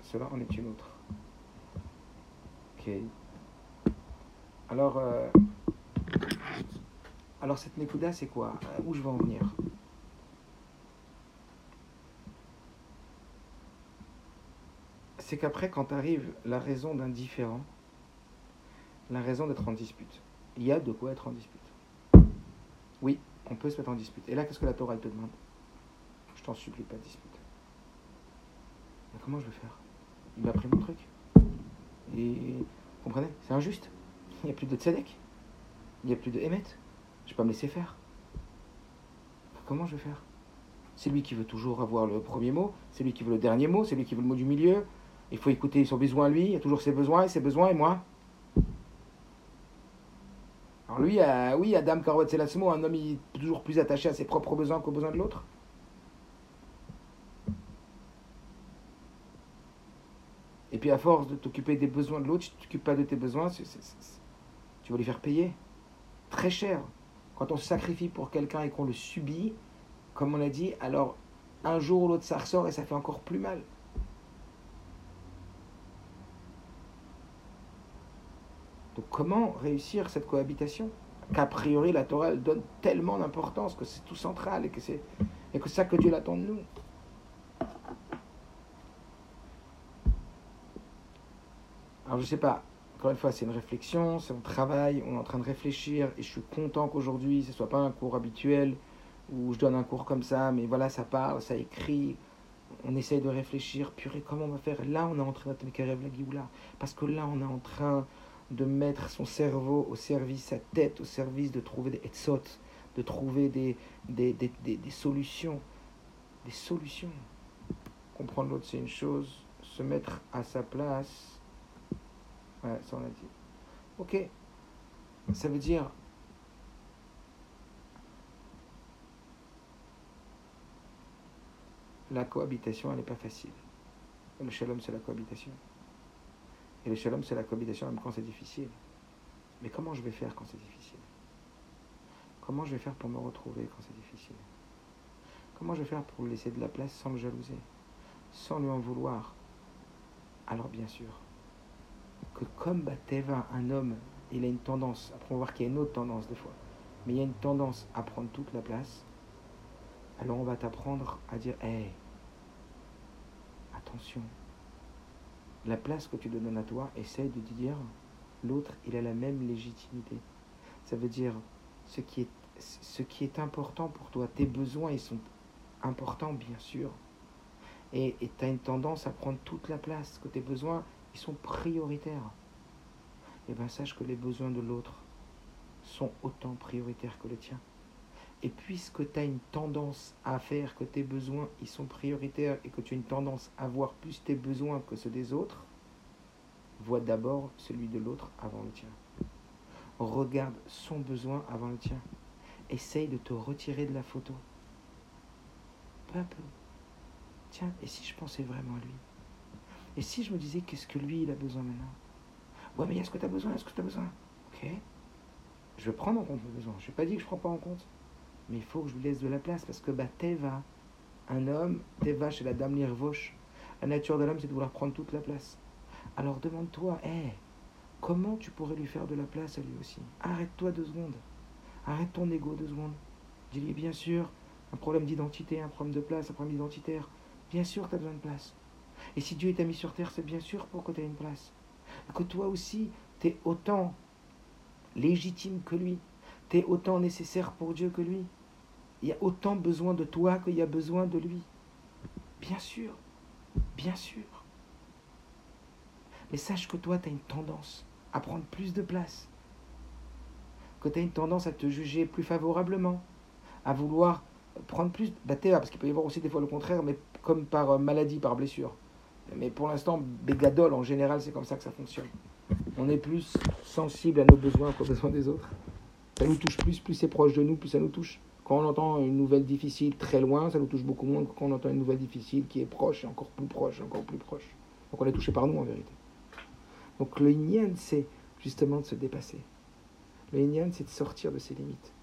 cela en est une autre. Ok. Alors, euh, alors cette Nekuda, c'est quoi? Euh, Où je vais en venir? C'est qu'après, quand arrive la raison d'un différent, la raison d'être en dispute. Il y a de quoi être en dispute. Oui, on peut se mettre en dispute. Et là, qu'est-ce que la Torah te demande? Je t'en supplie pas de dispute. Mais comment je vais faire? Il m'a pris mon truc. Et comprenez? C'est injuste. Il n'y a plus de tzedek. Il n'y a plus de émet. Je ne vais pas me laisser faire. Comment je vais faire? C'est lui qui veut toujours avoir le premier mot, c'est lui qui veut le dernier mot, c'est lui qui veut le mot du milieu. Il faut écouter son besoin à lui, il y a toujours ses besoins et ses besoins et moi. Alors lui, euh, oui, Adam Karwat Selasmo, un homme est toujours plus attaché à ses propres besoins qu'aux besoins de l'autre. Et puis à force de t'occuper des besoins de l'autre, tu ne t'occupes pas de tes besoins, tu vas lui faire payer très cher. Quand on se sacrifie pour quelqu'un et qu'on le subit, comme on a dit, alors un jour ou l'autre ça ressort et ça fait encore plus mal. Donc comment réussir cette cohabitation Qu'a priori la Torah elle donne tellement d'importance que c'est tout central et que c'est et que ça que Dieu l'attend de nous. Alors je sais pas, encore une fois c'est une réflexion, c'est un travail, on est en train de réfléchir et je suis content qu'aujourd'hui ce soit pas un cours habituel où je donne un cours comme ça, mais voilà ça parle, ça écrit, on essaye de réfléchir, purée comment on va faire? Là on est en train de la parce que là on est en train de mettre son cerveau au service, sa tête au service de trouver des etzot, de trouver des, solutions. Des solutions. Comprendre l'autre, c'est une chose. Se mettre à sa place. Ouais, ça on a dit. Ok. Ça veut dire. La cohabitation, elle n'est pas facile. Le shalom, c'est la cohabitation. Et le shalom, c'est la cohabitation même quand c'est difficile. Mais comment je vais faire quand c'est difficile? Comment je vais faire pour me retrouver quand c'est difficile? Comment je vais faire pour laisser de la place sans le jalouser? Sans lui en vouloir? Alors bien sûr, que comme Bateva, un homme, il a une tendance, après on va voir qu'il y a une autre tendance des fois, mais il y a une tendance à prendre toute la place, alors on va t'apprendre à dire, hé, attention, la place que tu donnes à toi, essaye de dire, l'autre, il a la même légitimité. Ça veut dire, ce qui est, ce qui est important pour toi, tes besoins, ils sont importants, bien sûr. Et tu as une tendance à prendre toute la place, que tes besoins, ils sont prioritaires. Et bien sache que les besoins de l'autre sont autant prioritaires que le tien. Et puisque tu as une tendance à faire que tes besoins ils sont prioritaires et que tu as une tendance à voir plus tes besoins que ceux des autres, vois d'abord celui de l'autre avant le tien. Regarde son besoin avant le tien. Essaye de te retirer de la photo. Peu à peu. Tiens, et si je pensais vraiment à lui? Et si je me disais qu'est-ce que lui il a besoin maintenant? Ouais, mais est-ce que tu as besoin? Est-ce que tu as besoin? Ok. Je vais prendre en compte le besoin. Je n'ai pas dit que je ne prends pas en compte. Mais il faut que je lui laisse de la place parce que bah, Teva, un homme, Teva chez la dame Lirvoche, la nature de l'homme c'est de vouloir prendre toute la place. Alors demande-toi, hé, comment tu pourrais lui faire de la place à lui aussi? Arrête-toi deux secondes. Arrête ton ego deux secondes. Dis-lui, bien sûr, un problème d'identité, un problème de place, un problème identitaire. Bien sûr, tu as besoin de place. Et si Dieu t'a mis sur terre, c'est bien sûr pour que tu aies une place. que toi aussi, tu es autant légitime que lui. Tu es autant nécessaire pour Dieu que lui. Il y a autant besoin de toi qu'il y a besoin de lui. Bien sûr, bien sûr. Mais sache que toi, tu as une tendance à prendre plus de place. Que tu as une tendance à te juger plus favorablement. À vouloir prendre plus. Bah, parce qu'il peut y avoir aussi des fois le contraire, mais comme par euh, maladie, par blessure. Mais pour l'instant, Bégadol, en général, c'est comme ça que ça fonctionne. On est plus sensible à nos besoins qu'aux besoins des autres. Ça nous touche plus, plus c'est proche de nous, plus ça nous touche. Quand on entend une nouvelle difficile très loin, ça nous touche beaucoup moins que quand on entend une nouvelle difficile qui est proche, et encore plus proche, encore plus proche. Donc on est touché par nous en vérité. Donc le yin, c'est justement de se dépasser. Le yin, c'est de sortir de ses limites.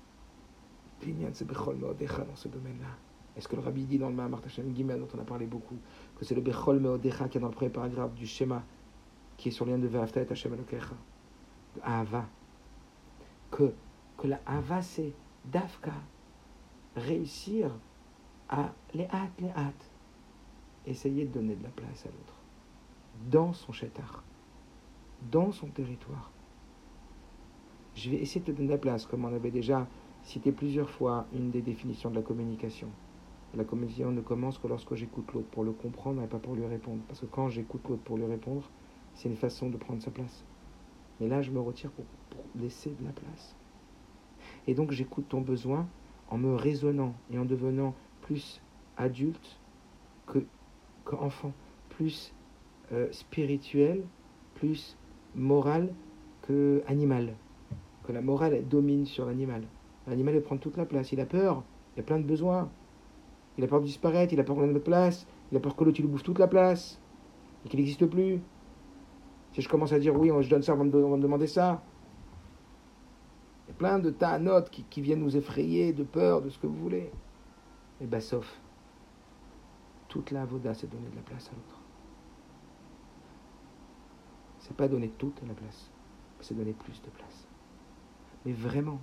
Le yin, c'est Bechol Meodecha dans ce domaine-là. Est-ce que le rabbi dit dans le Mahamar Tachem Gimel, dont on a parlé beaucoup, que c'est le Bechol Meodecha qui est dans le premier paragraphe du schéma, qui est sur le lien de Ve'afta et Hashem Elokecha, de Ahava. Que, que la c'est d'Afka, réussir à les hâte, les hâte, essayer de donner de la place à l'autre, dans son chétar dans son territoire. Je vais essayer de te donner la place, comme on avait déjà cité plusieurs fois une des définitions de la communication. La communication ne commence que lorsque j'écoute l'autre pour le comprendre et pas pour lui répondre. Parce que quand j'écoute l'autre pour lui répondre, c'est une façon de prendre sa place. Mais là, je me retire pour, laisser de la place. Et donc, j'écoute ton besoin en me raisonnant et en devenant plus adulte que qu'enfant, plus euh, spirituel, plus morale que animale. Que la morale domine sur l'animal. L'animal il prend toute la place. Il a peur. Il a plein de besoins. Il a peur de disparaître. Il a peur de de place. Il a peur que l'autre lui bouffe toute la place. Et qu'il n'existe plus. Si je commence à dire oui, je donne ça, on va me, demander ça. Plein de notes qui, qui, viennent nous effrayer de peur, de ce que vous voulez. Et bien, sauf, toute la voda, c'est donner de la place à l'autre c'est pas donner toute la place, c'est donner plus de place. Mais vraiment,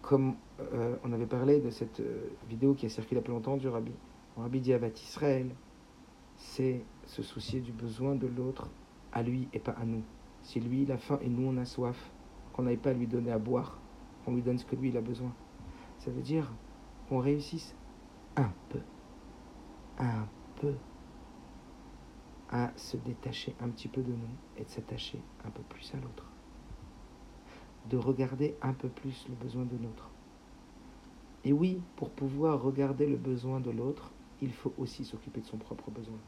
comme euh, on avait parlé de cette euh, vidéo qui a circulé il y peu longtemps du rabbi, rabbi dit à Israël, c'est se soucier du besoin de l'autre à lui et pas à nous. Si lui il a faim et nous on a soif, qu'on n'aille pas lui donner à boire, qu'on lui donne ce que lui il a besoin. Ça veut dire qu'on réussisse un peu, un peu à se détacher un petit peu de nous et de s'attacher un peu plus à l'autre. De regarder un peu plus le besoin de l'autre. Et oui, pour pouvoir regarder le besoin de l'autre, il faut aussi s'occuper de son propre besoin.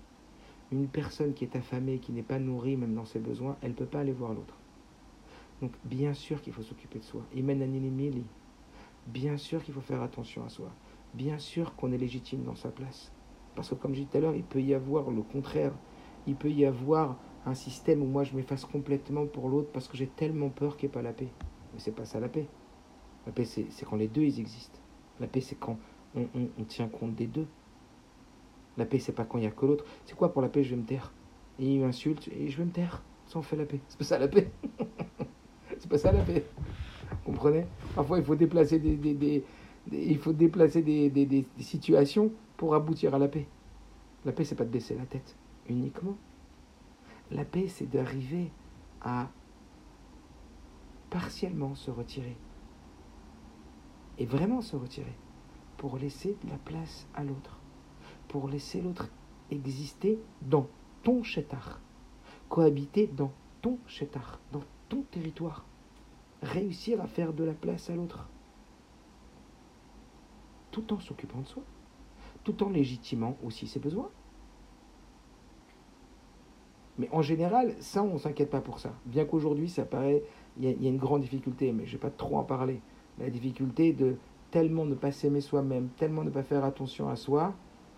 Une personne qui est affamée, qui n'est pas nourrie même dans ses besoins, elle ne peut pas aller voir l'autre. Donc bien sûr qu'il faut s'occuper de soi. Bien sûr qu'il faut faire attention à soi. Bien sûr qu'on est légitime dans sa place. Parce que comme je disais tout à l'heure, il peut y avoir le contraire. Il peut y avoir un système où moi je m'efface complètement pour l'autre parce que j'ai tellement peur qu'il n'y ait pas la paix. Mais c'est pas ça la paix. La paix, c'est quand les deux, ils existent. La paix, c'est quand on, tient compte des deux. La paix, c'est pas quand il n'y a que l'autre. C'est quoi pour la paix? Je vais me taire. Et il m'insulte et je vais me taire. Ça, on fait la paix. C'est pas ça la paix. c'est pas ça la paix. Vous comprenez? Parfois, il faut déplacer des, il faut déplacer des, situations pour aboutir à la paix. La paix, c'est pas de baisser la tête uniquement. La paix, c'est d'arriver à partiellement se retirer. Et vraiment se retirer. Pour laisser de la place à l'autre. Pour laisser l'autre exister dans ton chétar. Cohabiter dans ton chétar, dans ton territoire. Réussir à faire de la place à l'autre. Tout en s'occupant de soi. Tout en légitimant aussi ses besoins. Mais en général, ça, on ne s'inquiète pas pour ça. Bien qu'aujourd'hui, ça paraît, il y, a une grande difficulté, mais je ne vais pas trop en parler. La difficulté de tellement ne pas s'aimer soi-même, tellement ne pas faire attention à soi,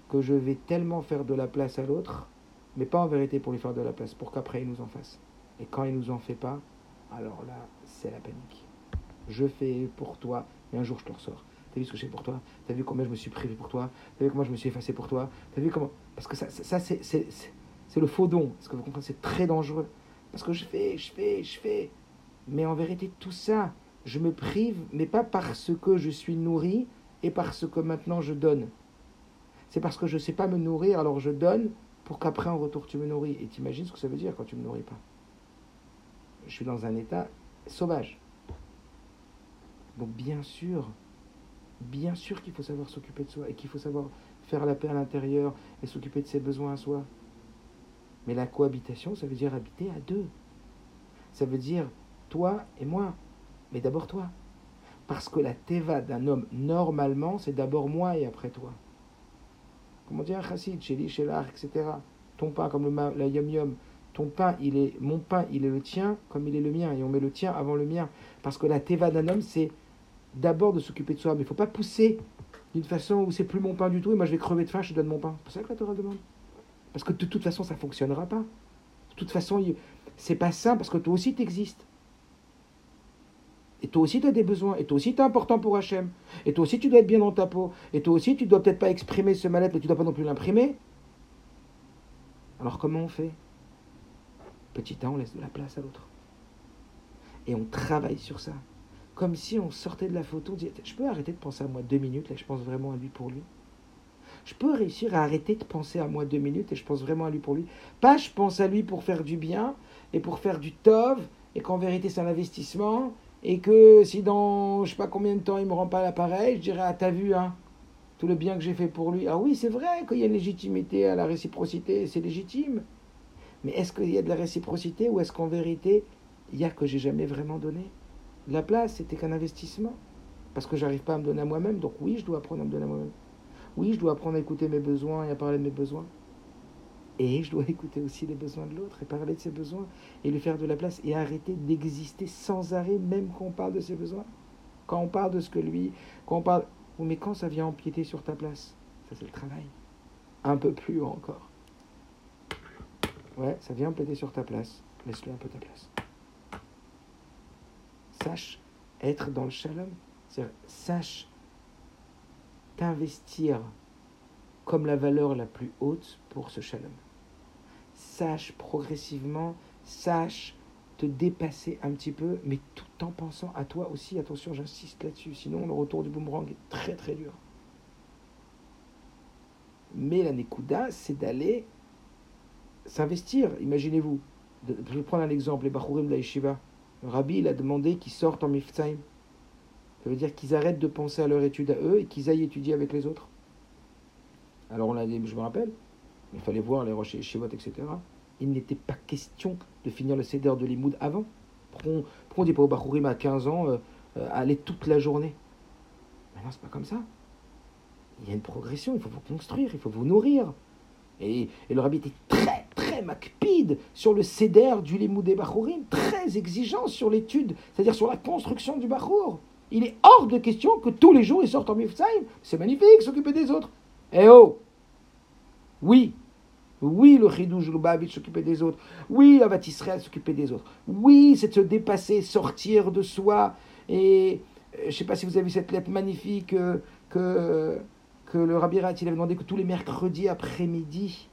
que je vais tellement faire de la place à l'autre, mais pas en vérité pour lui faire de la place, pour qu'après il nous en fasse. Et quand il nous en fait pas, alors là, c'est la panique. Je fais pour toi, et un jour je te ressors. T'as vu ce que j'ai pour toi? T'as vu combien je me suis privé pour toi? T'as vu comment je me suis effacé pour toi? T'as vu comment? Parce que ça, ça, c'est c'est le faux don. Parce que vous comprenez, c'est très dangereux. Parce que je fais, je fais, je fais. Mais en vérité, tout ça, je me prive, mais pas parce que je suis nourri et parce que maintenant je donne. C'est parce que je ne sais pas me nourrir, alors je donne pour qu'après en retour tu me nourris. Et t'imagines ce que ça veut dire quand tu ne me nourris pas? Je suis dans un état sauvage. Donc bien sûr, bien sûr qu'il faut savoir s'occuper de soi et qu'il faut savoir faire la paix à l'intérieur et s'occuper de ses besoins à soi. Mais la cohabitation, ça veut dire habiter à deux. Ça veut dire toi et moi. Mais d'abord toi. Parce que la teva d'un homme, normalement, c'est d'abord moi et après toi. Comment dire un chassid, chez etc. Ton pain comme la yom yom. Ton pain, il est, mon pain, il est le tien comme il est le mien. Et on met le tien avant le mien. Parce que la teva d'un homme, c'est d'abord de s'occuper de soi. Mais il ne faut pas pousser d'une façon où c'est plus mon pain du tout et moi je vais crever de faim, je te donne mon pain. C'est ça que la Torah demande. Parce que de toute façon, ça ne fonctionnera pas. De toute façon, c'est pas ça, parce que toi aussi, tu existes. Et toi aussi, tu as des besoins. Et toi aussi, tu es important pour Hachem. Et toi aussi, tu dois être bien dans ta peau. Et toi aussi, tu dois peut-être pas exprimer ce mal-être, mais tu dois pas non plus l'imprimer. Alors, comment on fait? Petit temps, on laisse de la place à l'autre. Et on travaille sur ça. Comme si on sortait de la photo, on dit Je peux arrêter de penser à moi deux minutes, là, je pense vraiment à lui pour lui je peux réussir à arrêter de penser à moi deux minutes et je pense vraiment à lui pour lui. Pas je pense à lui pour faire du bien et pour faire du tov et qu'en vérité c'est un investissement et que si dans je sais pas combien de temps il me rend pas l'appareil, je dirais ah t'as vu hein tout le bien que j'ai fait pour lui. Ah oui c'est vrai qu'il y a une légitimité à la réciprocité, c'est légitime. Mais est-ce qu'il y a de la réciprocité ou est-ce qu'en vérité il y a que j'ai jamais vraiment donné? La place c'était qu'un investissement parce que j'arrive pas à me donner à moi-même donc oui je dois apprendre à me donner à moi-même. Oui, je dois apprendre à écouter mes besoins et à parler de mes besoins. Et je dois écouter aussi les besoins de l'autre et parler de ses besoins et lui faire de la place et arrêter d'exister sans arrêt, même quand on parle de ses besoins. Quand on parle de ce que lui, quand on parle. Mais quand ça vient empiéter sur ta place, ça c'est le travail. Un peu plus encore. Ouais, ça vient empiéter sur ta place. Laisse-le un peu ta place. Sache être dans le shalom. Sache t'investir comme la valeur la plus haute pour ce shalom. Sache progressivement, sache te dépasser un petit peu, mais tout en pensant à toi aussi. Attention, j'insiste là-dessus, sinon le retour du boomerang est très très dur. Mais la Nekuda, c'est d'aller s'investir. Imaginez-vous, je vais prendre un exemple, les Bachurim de la Yeshiva. Le rabbi, il a demandé qu'ils sortent en Miftaim. Ça veut dire qu'ils arrêtent de penser à leur étude à eux et qu'ils aillent étudier avec les autres. Alors on a dit, je me rappelle, il fallait voir les rochers Shivot, etc. Il n'était pas question de finir le Seder de Limoud avant. Pourquoi on, dit pas au Bachurim à 15 ans, euh, euh, aller toute la journée? Maintenant, c'est pas comme ça. Il y a une progression, il faut vous construire, il faut vous nourrir. Et, le rabbi était sur le céder du Limou des Bachourim, très exigeant sur l'étude, c'est-à-dire sur la construction du Bachour. Il est hors de question que tous les jours il sorte en Mifsaïm. C'est magnifique, s'occuper des autres. Eh oh Oui, oui, le Chidouj Lubavitch s'occuper des autres. Oui, la Israël s'occuper des autres. Oui, c'est se dépasser, sortir de soi. Et euh, je ne sais pas si vous avez vu cette lettre magnifique euh, que, que le Rabbi Rat, il avait demandé que tous les mercredis après-midi,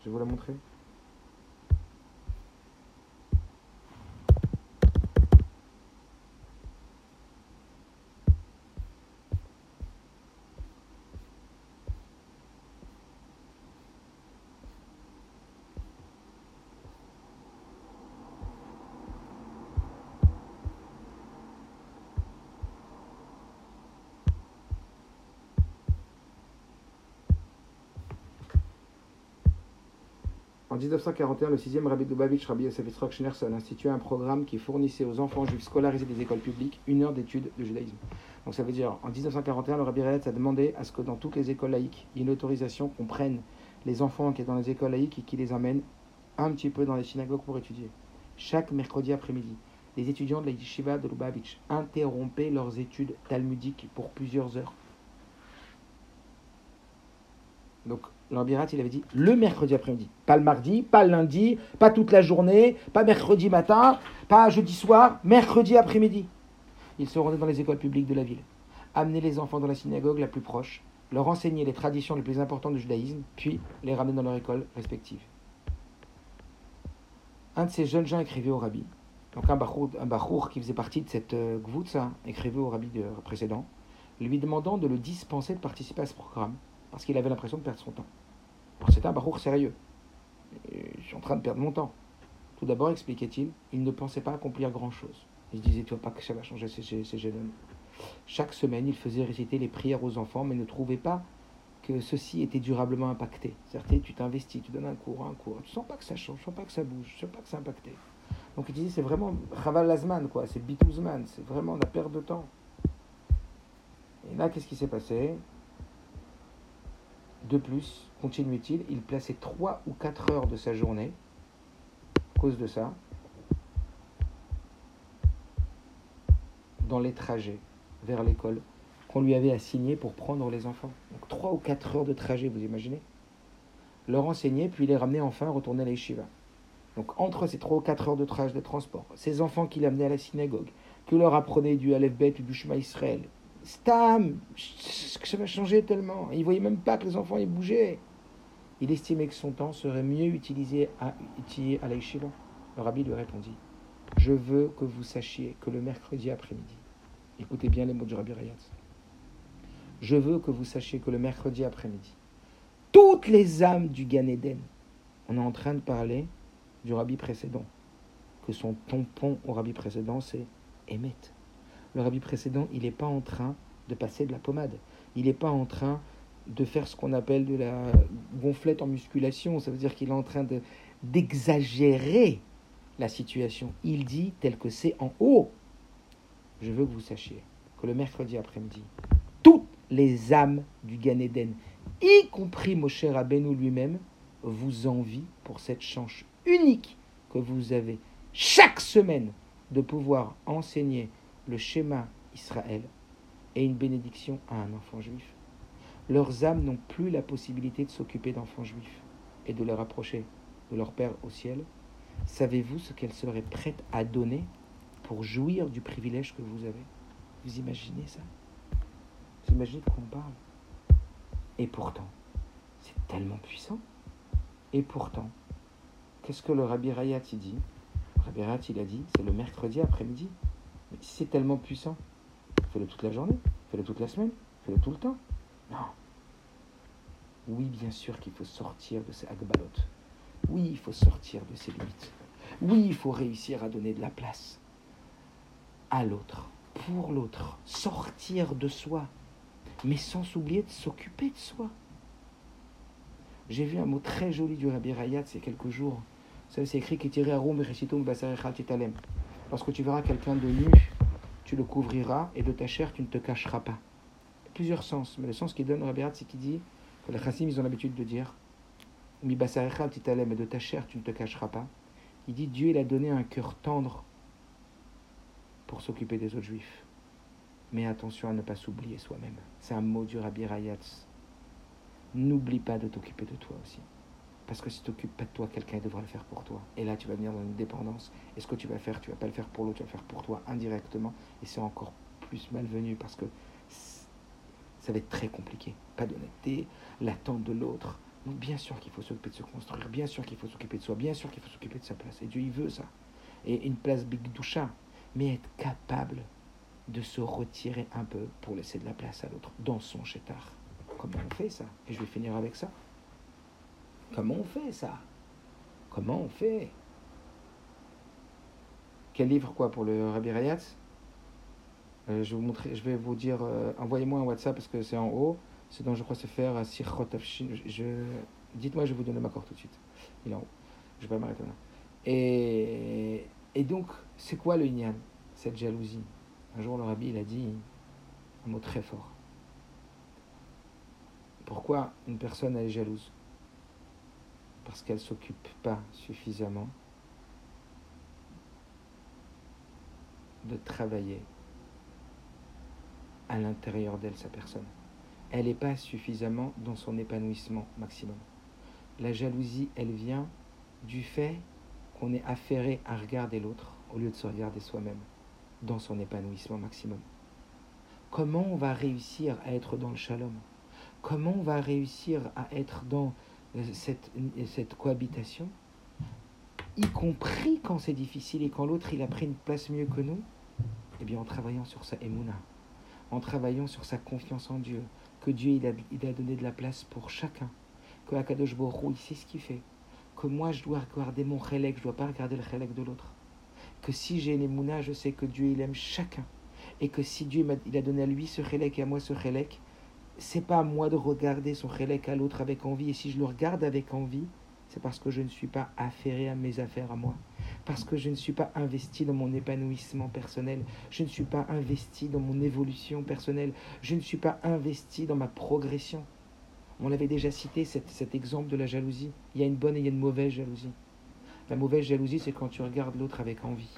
je vais vous la montrer. 1941, le 6e Rabbi Dubavitch, Rabbi Yosef Yitzhak Schneerson, instituait un programme qui fournissait aux enfants juifs scolarisés des écoles publiques une heure d'études de judaïsme. Donc ça veut dire, en 1941, le Rabbi Rayetz a demandé à ce que dans toutes les écoles laïques, il y ait une autorisation qu'on prenne les enfants qui sont dans les écoles laïques et qui les amène un petit peu dans les synagogues pour étudier. Chaque mercredi après-midi, les étudiants de la yeshiva de Lubavitch interrompaient leurs études talmudiques pour plusieurs heures. Donc l'ambirat, il avait dit le mercredi après-midi. Pas le mardi, pas le lundi, pas toute la journée, pas mercredi matin, pas jeudi soir, mercredi après-midi. Ils se rendaient dans les écoles publiques de la ville, amener les enfants dans la synagogue la plus proche, leur enseigner les traditions les plus importantes du judaïsme, puis les ramener dans leur école respective. Un de ces jeunes gens écrivait au rabbi, donc un bachour, qui faisait partie de cette euh, gvoutza, écrivait au rabbi précédent, lui demandant de le dispenser de participer à ce programme parce qu'il avait l'impression de perdre son temps. C'était un barour sérieux. je suis en train de perdre mon temps. Tout d'abord, expliquait-il, il ne pensait pas accomplir grand-chose. Il disait, tu vois pas que ça va changer ces, jeunes hommes. Chaque semaine, il faisait réciter les prières aux enfants, mais ne trouvait pas que ceci était durablement impacté. Certes, tu t'investis, tu donnes un cours, un cours, tu sens pas que ça change, tu sens pas que ça bouge, tu sens pas que c'est impacté. Donc il disait, c'est vraiment Chaval Lazman, quoi, c'est Bitouzman, c'est vraiment la perte de temps. Et là, qu'est-ce qui s'est passé? De plus, continuait-il, il plaçait 3 ou 4 heures de sa journée, à cause de ça, dans les trajets vers l'école qu'on lui avait assigné pour prendre les enfants. Donc 3 ou 4 heures de trajet, vous imaginez Leur enseigner, puis les ramener enfin retourner à la yeshiva. Donc entre ces 3 ou 4 heures de trajet de transport, ces enfants qu'il amenait à la synagogue, que leur apprenait du Aleph Bet ou du Shema Israël, Stam, ça va changer tellement. Il ne voyait même pas que les enfants y bougeaient. Il estimait que son temps serait mieux utilisé à, à Le rabbi lui répondit Je veux que vous sachiez que le mercredi après-midi, écoutez bien les mots du rabbi Rayat, je veux que vous sachiez que le mercredi après-midi, toutes les âmes du Gan Eden, on est en train de parler du rabbi précédent, que son tampon au rabbi précédent, c'est Emet le rabbi précédent, il n'est pas en train de passer de la pommade. Il n'est pas en train de faire ce qu'on appelle de la gonflette en musculation. Ça veut dire qu'il est en train de, d'exagérer la situation. Il dit tel que c'est en haut. Je veux que vous sachiez que le mercredi après-midi, toutes les âmes du Gan Eden, y compris Moshe Rabbeinu lui-même, vous envient pour cette chance unique que vous avez chaque semaine de pouvoir enseigner le schéma Israël et une bénédiction à un enfant juif. Leurs âmes n'ont plus la possibilité de s'occuper d'enfants juifs et de les rapprocher de leur Père au ciel. Savez-vous ce qu'elles seraient prêtes à donner pour jouir du privilège que vous avez? Vous imaginez ça? Vous imaginez de quoi on parle? Et pourtant, c'est tellement puissant. Et pourtant, qu'est-ce que le Rabbi Rayat dit? Le Rabbi Rayat, il a dit, c'est le mercredi après-midi. Mais si c'est tellement puissant, fais-le toute la journée, fais-le toute la semaine, fais-le tout le temps. Non. Oui, bien sûr qu'il faut sortir de ces agbalotes. Oui, il faut sortir de ces limites. Oui, il faut réussir à donner de la place à l'autre, pour l'autre, sortir de soi, mais sans s'oublier de s'occuper de soi. J'ai vu un mot très joli du Rabbi Rayat a quelques jours. Ça, c'est écrit Lorsque tu verras quelqu'un de nu, tu le couvriras et de ta chair, tu ne te cacheras pas. Plusieurs sens, mais le sens qu'il donne Rabbi c'est qu'il dit, les chassim, ils ont l'habitude de dire, Mi mais de ta chair, tu ne te cacheras pas. Il dit, Dieu, il a donné un cœur tendre pour s'occuper des autres juifs. Mais attention à ne pas s'oublier soi-même. C'est un mot du Rabbi Rayatz. N'oublie pas de t'occuper de toi aussi. Parce que si tu t'occupes pas de toi, quelqu'un devra le faire pour toi. Et là, tu vas venir dans une dépendance. Et ce que tu vas faire, tu vas pas le faire pour l'autre, tu vas le faire pour toi indirectement. Et c'est encore plus malvenu parce que ça va être très compliqué. Pas d'honnêteté, l'attente de l'autre. Donc bien sûr qu'il faut s'occuper de se construire, bien sûr qu'il faut s'occuper de soi, bien sûr qu'il faut s'occuper de sa place. Et Dieu, il veut ça. Et une place big doucha, mais être capable de se retirer un peu pour laisser de la place à l'autre dans son chétard. Comment on fait ça? Et je vais finir avec ça. Comment on fait ça? Comment on fait? Quel livre quoi pour le Rabbi Rayatz? Euh, je, vais vous je vais vous dire, euh, envoyez-moi un WhatsApp parce que c'est en haut. C'est dont je crois se faire à je, Dites-moi, je vais vous donner ma corde tout de suite. Il est en haut. Je vais pas m'arrêter là. Et, et donc, c'est quoi le Inyan Cette jalousie? Un jour, le Rabbi, il a dit un mot très fort. Pourquoi une personne elle est jalouse? Parce qu'elle ne s'occupe pas suffisamment de travailler à l'intérieur d'elle, sa personne. Elle n'est pas suffisamment dans son épanouissement maximum. La jalousie, elle vient du fait qu'on est affairé à regarder l'autre au lieu de se regarder soi-même dans son épanouissement maximum. Comment on va réussir à être dans le shalom? Comment on va réussir à être dans cette, cette cohabitation, y compris quand c'est difficile et quand l'autre il a pris une place mieux que nous, eh bien en travaillant sur sa émouna, en travaillant sur sa confiance en Dieu, que Dieu il a, il a donné de la place pour chacun, que Akadosh Borou il sait ce qu'il fait, que moi je dois regarder mon chélek, je dois pas regarder le chélek de l'autre, que si j'ai l'émouna, je sais que Dieu il aime chacun, et que si Dieu il a donné à lui ce chélek et à moi ce chélek, c'est pas à moi de regarder son chélek à l'autre avec envie. Et si je le regarde avec envie, c'est parce que je ne suis pas affairé à mes affaires à moi. Parce que je ne suis pas investi dans mon épanouissement personnel. Je ne suis pas investi dans mon évolution personnelle. Je ne suis pas investi dans ma progression. On avait déjà cité cet, exemple de la jalousie. Il y a une bonne et il y a une mauvaise jalousie. La mauvaise jalousie, c'est quand tu regardes l'autre avec envie.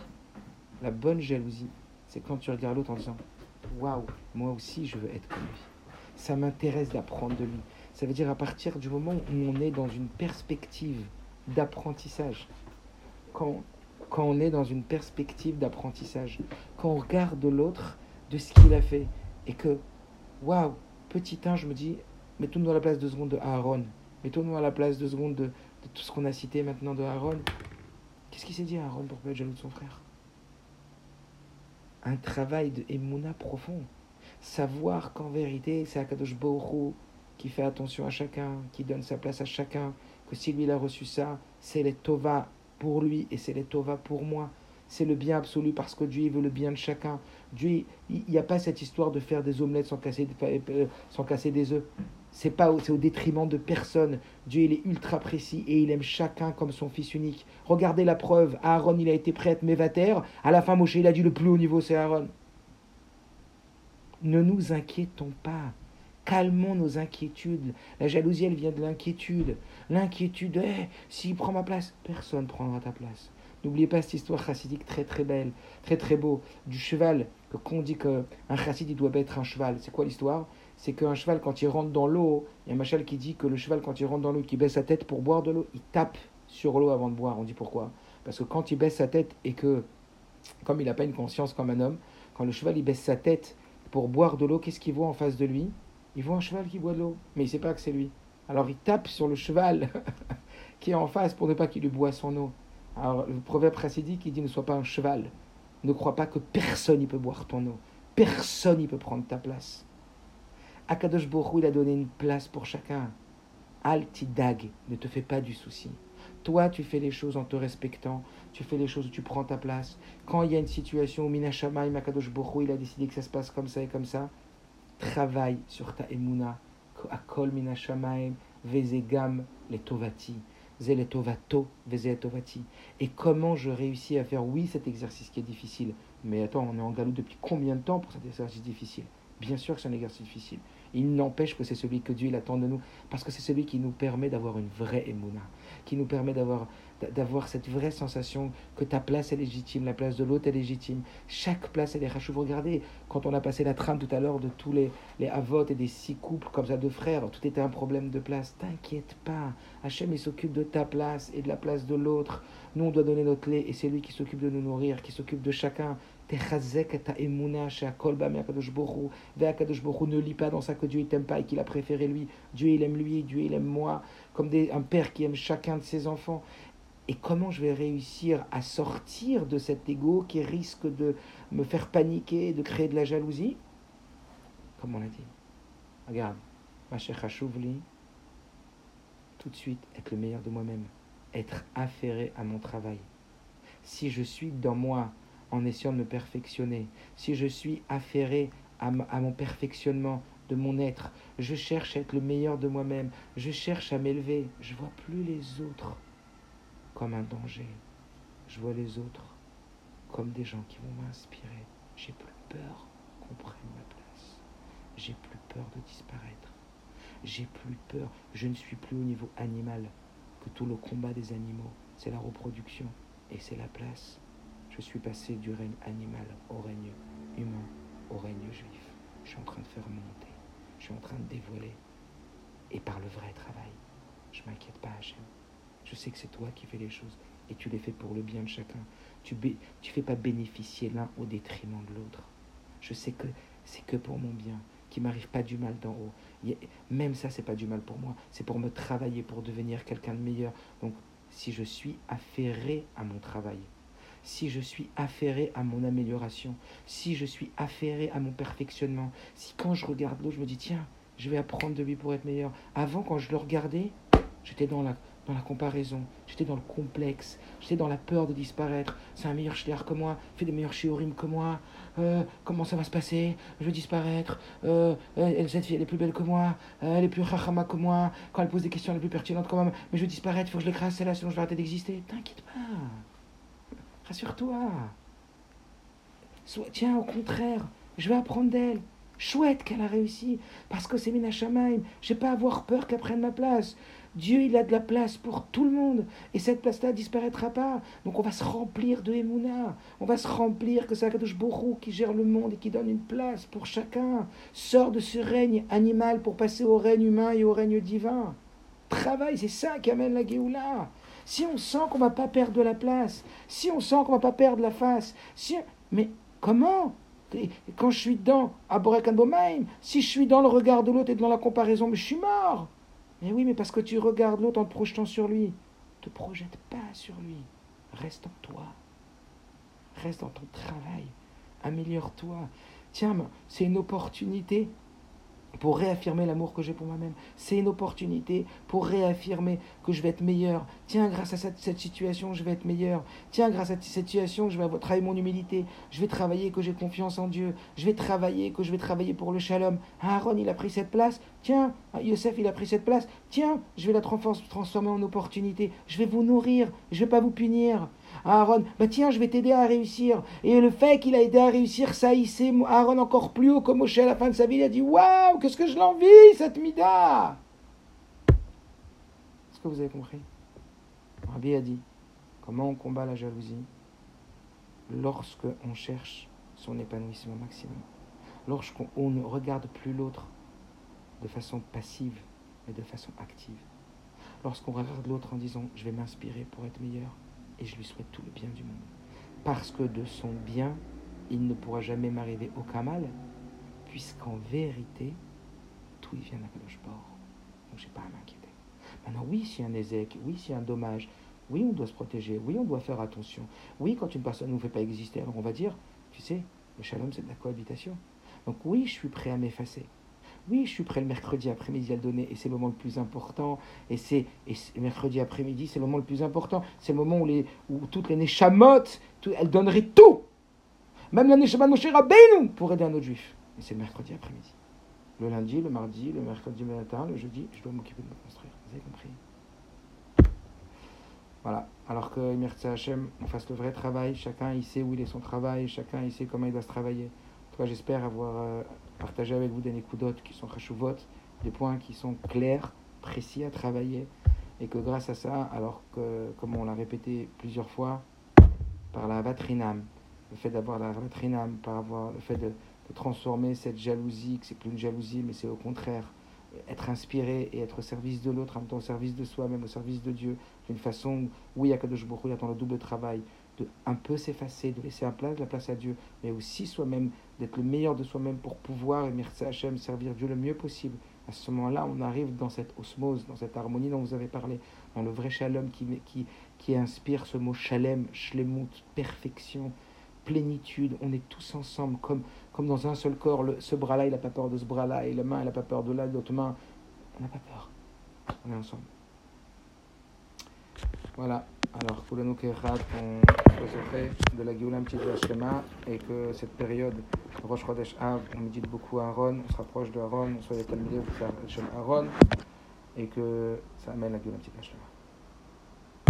La bonne jalousie, c'est quand tu regardes l'autre en disant Waouh, moi aussi je veux être comme lui ça m'intéresse d'apprendre de lui. Ça veut dire à partir du moment où on est dans une perspective d'apprentissage, quand, quand on est dans une perspective d'apprentissage, quand on regarde l'autre de ce qu'il a fait, et que, waouh, petit 1, je me dis, mettons-nous à la place de seconde de Aaron, mettons-nous à la place de seconde de, tout ce qu'on a cité maintenant de Aaron. Qu'est-ce qu'il s'est dit Aaron pour pas être jaloux de son frère? Un travail de Emouna profond. Savoir qu'en vérité, c'est Akadosh Borou qui fait attention à chacun, qui donne sa place à chacun, que si lui a reçu ça, c'est les Tova pour lui et c'est les Tova pour moi. C'est le bien absolu parce que Dieu veut le bien de chacun. Dieu, il n'y a pas cette histoire de faire des omelettes sans casser, euh, sans casser des œufs. C'est pas c'est au détriment de personne. Dieu il est ultra précis et il aime chacun comme son fils unique. Regardez la preuve. Aaron il a été prêt à être mévater. À la fin Moshe il a dit le plus haut niveau c'est Aaron. Ne nous inquiétons pas. Calmons nos inquiétudes. La jalousie, elle vient de l'inquiétude. L'inquiétude, eh, s'il prend ma place, personne ne prendra ta place. N'oubliez pas cette histoire chassidique très très belle, très très beau, du cheval, que qu'on dit qu'un chassid, il doit être un cheval. C'est quoi l'histoire? C'est qu'un cheval, quand il rentre dans l'eau, il y a un machal qui dit que le cheval, quand il rentre dans l'eau, qui baisse sa tête pour boire de l'eau, il tape sur l'eau avant de boire. On dit pourquoi? Parce que quand il baisse sa tête et que, comme il n'a pas une conscience comme un homme, quand le cheval, il baisse sa tête pour boire de l'eau, qu'est-ce qu'il voit en face de lui? Il voit un cheval qui boit de l'eau, mais il ne sait pas que c'est lui. Alors il tape sur le cheval qui est en face pour ne pas qu'il lui boive son eau. Alors le proverbe chassidique, il dit ne sois pas un cheval. Ne crois pas que personne ne peut boire ton eau. Personne ne peut prendre ta place. Akadosh Borou, il a donné une place pour chacun. Altidag, ne te fais pas du souci. Toi, tu fais les choses en te respectant, tu fais les choses où tu prends ta place. Quand il y a une situation où Minashamaï Makadosh Borou, il a décidé que ça se passe comme ça et comme ça, travaille sur ta emuna. Minashamaim, Vezegam, les Tovati. Zeletovato, Vezeletovati. Et comment je réussis à faire, oui, cet exercice qui est difficile. Mais attends, on est en galop depuis combien de temps pour cet exercice difficile? Bien sûr que c'est un exercice difficile. Il n'empêche que c'est celui que Dieu attend de nous, parce que c'est celui qui nous permet d'avoir une vraie émouna, qui nous permet d'avoir d'avoir cette vraie sensation que ta place est légitime, la place de l'autre est légitime. Chaque place elle est Vous Regardez, quand on a passé la trame tout à l'heure de tous les, les avots et des six couples comme ça de frères, tout était un problème de place. T'inquiète pas, Hachem il s'occupe de ta place et de la place de l'autre. Nous on doit donner notre lait et c'est lui qui s'occupe de nous nourrir, qui s'occupe de chacun. Ne lis pas dans ça que Dieu il t'aime pas et qu'il a préféré lui. Dieu il aime lui, Dieu il aime moi. Comme un père qui aime chacun de ses enfants. Et comment je vais réussir à sortir de cet ego qui risque de me faire paniquer, de créer de la jalousie? Comme on l'a dit? Regarde, ma chère Chouvli, tout de suite être le meilleur de moi-même, être affairé à mon travail. Si je suis dans moi en essayant de me perfectionner, si je suis affairé à, à mon perfectionnement de mon être, je cherche à être le meilleur de moi-même, je cherche à m'élever, je vois plus les autres comme un danger. Je vois les autres comme des gens qui vont m'inspirer. J'ai plus peur qu'on prenne ma place. J'ai plus peur de disparaître. J'ai plus peur. Je ne suis plus au niveau animal que tout le combat des animaux. C'est la reproduction et c'est la place. Je suis passé du règne animal au règne humain, au règne juif. Je suis en train de faire monter. Je suis en train de dévoiler. Et par le vrai travail. Je m'inquiète pas, Hachem. Je sais que c'est toi qui fais les choses et tu les fais pour le bien de chacun. Tu ne fais pas bénéficier l'un au détriment de l'autre. Je sais que c'est que pour mon bien, qu'il m'arrive pas du mal d'en haut. Même ça, c'est pas du mal pour moi. C'est pour me travailler, pour devenir quelqu'un de meilleur. Donc, si je suis affairé à mon travail, si je suis affairé à mon amélioration, si je suis affairé à mon perfectionnement, si quand je regarde l'autre, je me dis, tiens, je vais apprendre de lui pour être meilleur. Avant, quand je le regardais, j'étais dans la, dans la comparaison, j'étais dans le complexe, j'étais dans la peur de disparaître. C'est un meilleur chier que moi, fait des meilleurs shiurim que moi. Euh, comment ça va se passer? Je vais disparaître. Euh, cette fille, elle est plus belle que moi, euh, elle est plus rachama que moi. Quand elle pose des questions, elle est plus pertinente que moi. Mais je vais disparaître, il faut que je l'écrase celle-là, sinon je vais arrêter d'exister. T'inquiète pas. Rassure-toi. Tiens, au contraire, je vais apprendre d'elle. Chouette qu'elle a réussi, parce que c'est Mina Shamaim. Je pas avoir peur qu'elle prenne ma place. Dieu, il a de la place pour tout le monde. Et cette place-là disparaîtra pas. Donc on va se remplir de Emouna. On va se remplir que c'est Akadosh Borou qui gère le monde et qui donne une place pour chacun. Sors de ce règne animal pour passer au règne humain et au règne divin. Travail, c'est ça qui amène la Géoula. Si on sent qu'on va pas perdre de la place, si on sent qu'on va pas perdre la face, si... mais comment? Quand je suis dans Aborekanbomaim, si je suis dans le regard de l'autre et dans la comparaison, mais je suis mort. Mais oui, mais parce que tu regardes l'autre en te projetant sur lui. Ne te projette pas sur lui. Reste en toi. Reste dans ton travail. Améliore-toi. Tiens, c'est une opportunité pour réaffirmer l'amour que j'ai pour moi-même. C'est une opportunité pour réaffirmer que je vais être meilleur. Tiens, grâce à cette, situation, je vais être meilleur. Tiens, grâce à cette situation, je vais travailler mon humilité. Je vais travailler que j'ai confiance en Dieu. Je vais travailler que je vais travailler pour le shalom. Aaron, il a pris cette place. Tiens, Yosef, il a pris cette place. Tiens, je vais la transformer en opportunité. Je vais vous nourrir. Je ne vais pas vous punir. Aaron, bah tiens, je vais t'aider à réussir. Et le fait qu'il a aidé à réussir, ça hissait Aaron encore plus haut que Moshe à la fin de sa vie. Il a dit Waouh, qu'est-ce que je l'envie, cette Mida Est-ce que vous avez compris? Rabbi a dit Comment on combat la jalousie? Lorsque on cherche son épanouissement maximum. Lorsqu'on ne regarde plus l'autre de façon passive, mais de façon active. Lorsqu'on regarde l'autre en disant Je vais m'inspirer pour être meilleur et je lui souhaite tout le bien du monde. Parce que de son bien, il ne pourra jamais m'arriver aucun mal, puisqu'en vérité, tout il vient d'Akadosh bord. Donc j'ai pas à m'inquiéter. Maintenant, oui, s'il y a un ézec, oui, s'il y a un dommage, oui, on doit se protéger, oui, on doit faire attention. Oui, quand une personne ne nous fait pas exister, alors on va dire, tu sais, le shalom, c'est de la cohabitation. Donc oui, je suis prêt à m'effacer. Oui, je suis prêt le mercredi après-midi à le donner et c'est le moment le plus important. Et c'est mercredi après-midi, c'est le moment le plus important. C'est le moment où, les, où toutes les néchamotes, elles donneraient tout. Même la néchamot Moshe Rabbeinu pour aider un autre juif. Et c'est le mercredi après-midi. Le lundi, le mardi, le mercredi matin, le jeudi, je dois m'occuper de me construire. Vous avez compris? Voilà. Alors que Mirza Hachem, on fasse le vrai travail. Chacun, il sait où il est son travail. Chacun, il sait comment il doit se travailler. En tout cas, j'espère avoir euh, partagé avec vous des nécoudotes qui sont vote des points qui sont clairs, précis à travailler. Et que grâce à ça, alors que, comme on l'a répété plusieurs fois, par la vatrinam, le fait d'avoir la vatrinam, par avoir le fait de, transformer cette jalousie, que c'est plus une jalousie, mais c'est au contraire être inspiré et être au service de l'autre, en même temps au service de soi-même, au service de Dieu, d'une façon où, oui, Akadosh Baruch il attend le double travail, de un peu s'effacer, de laisser la place, la place à Dieu, mais aussi soi-même, d'être le meilleur de soi-même pour pouvoir, et merci Hachem, servir Dieu le mieux possible. À ce moment-là, on arrive dans cette osmose, dans cette harmonie dont vous avez parlé, dans le vrai shalom qui, qui, qui inspire ce mot shalem, shlemut, perfection, plénitude. On est tous ensemble, comme, comme dans un seul corps. Le, ce bras-là, il n'a pas peur de ce bras-là, et la main, elle n'a pas peur de l'autre main. On n'a pas peur. On est ensemble. Voilà. Alors, Kulanu Kerat, on se de la Géoula de Shema et que cette période, Rosh Chodesh Av, on médite beaucoup Aaron, on se rapproche de Aaron, on soit des Talmudés, Aaron, et que ça amène la Géoula Shema.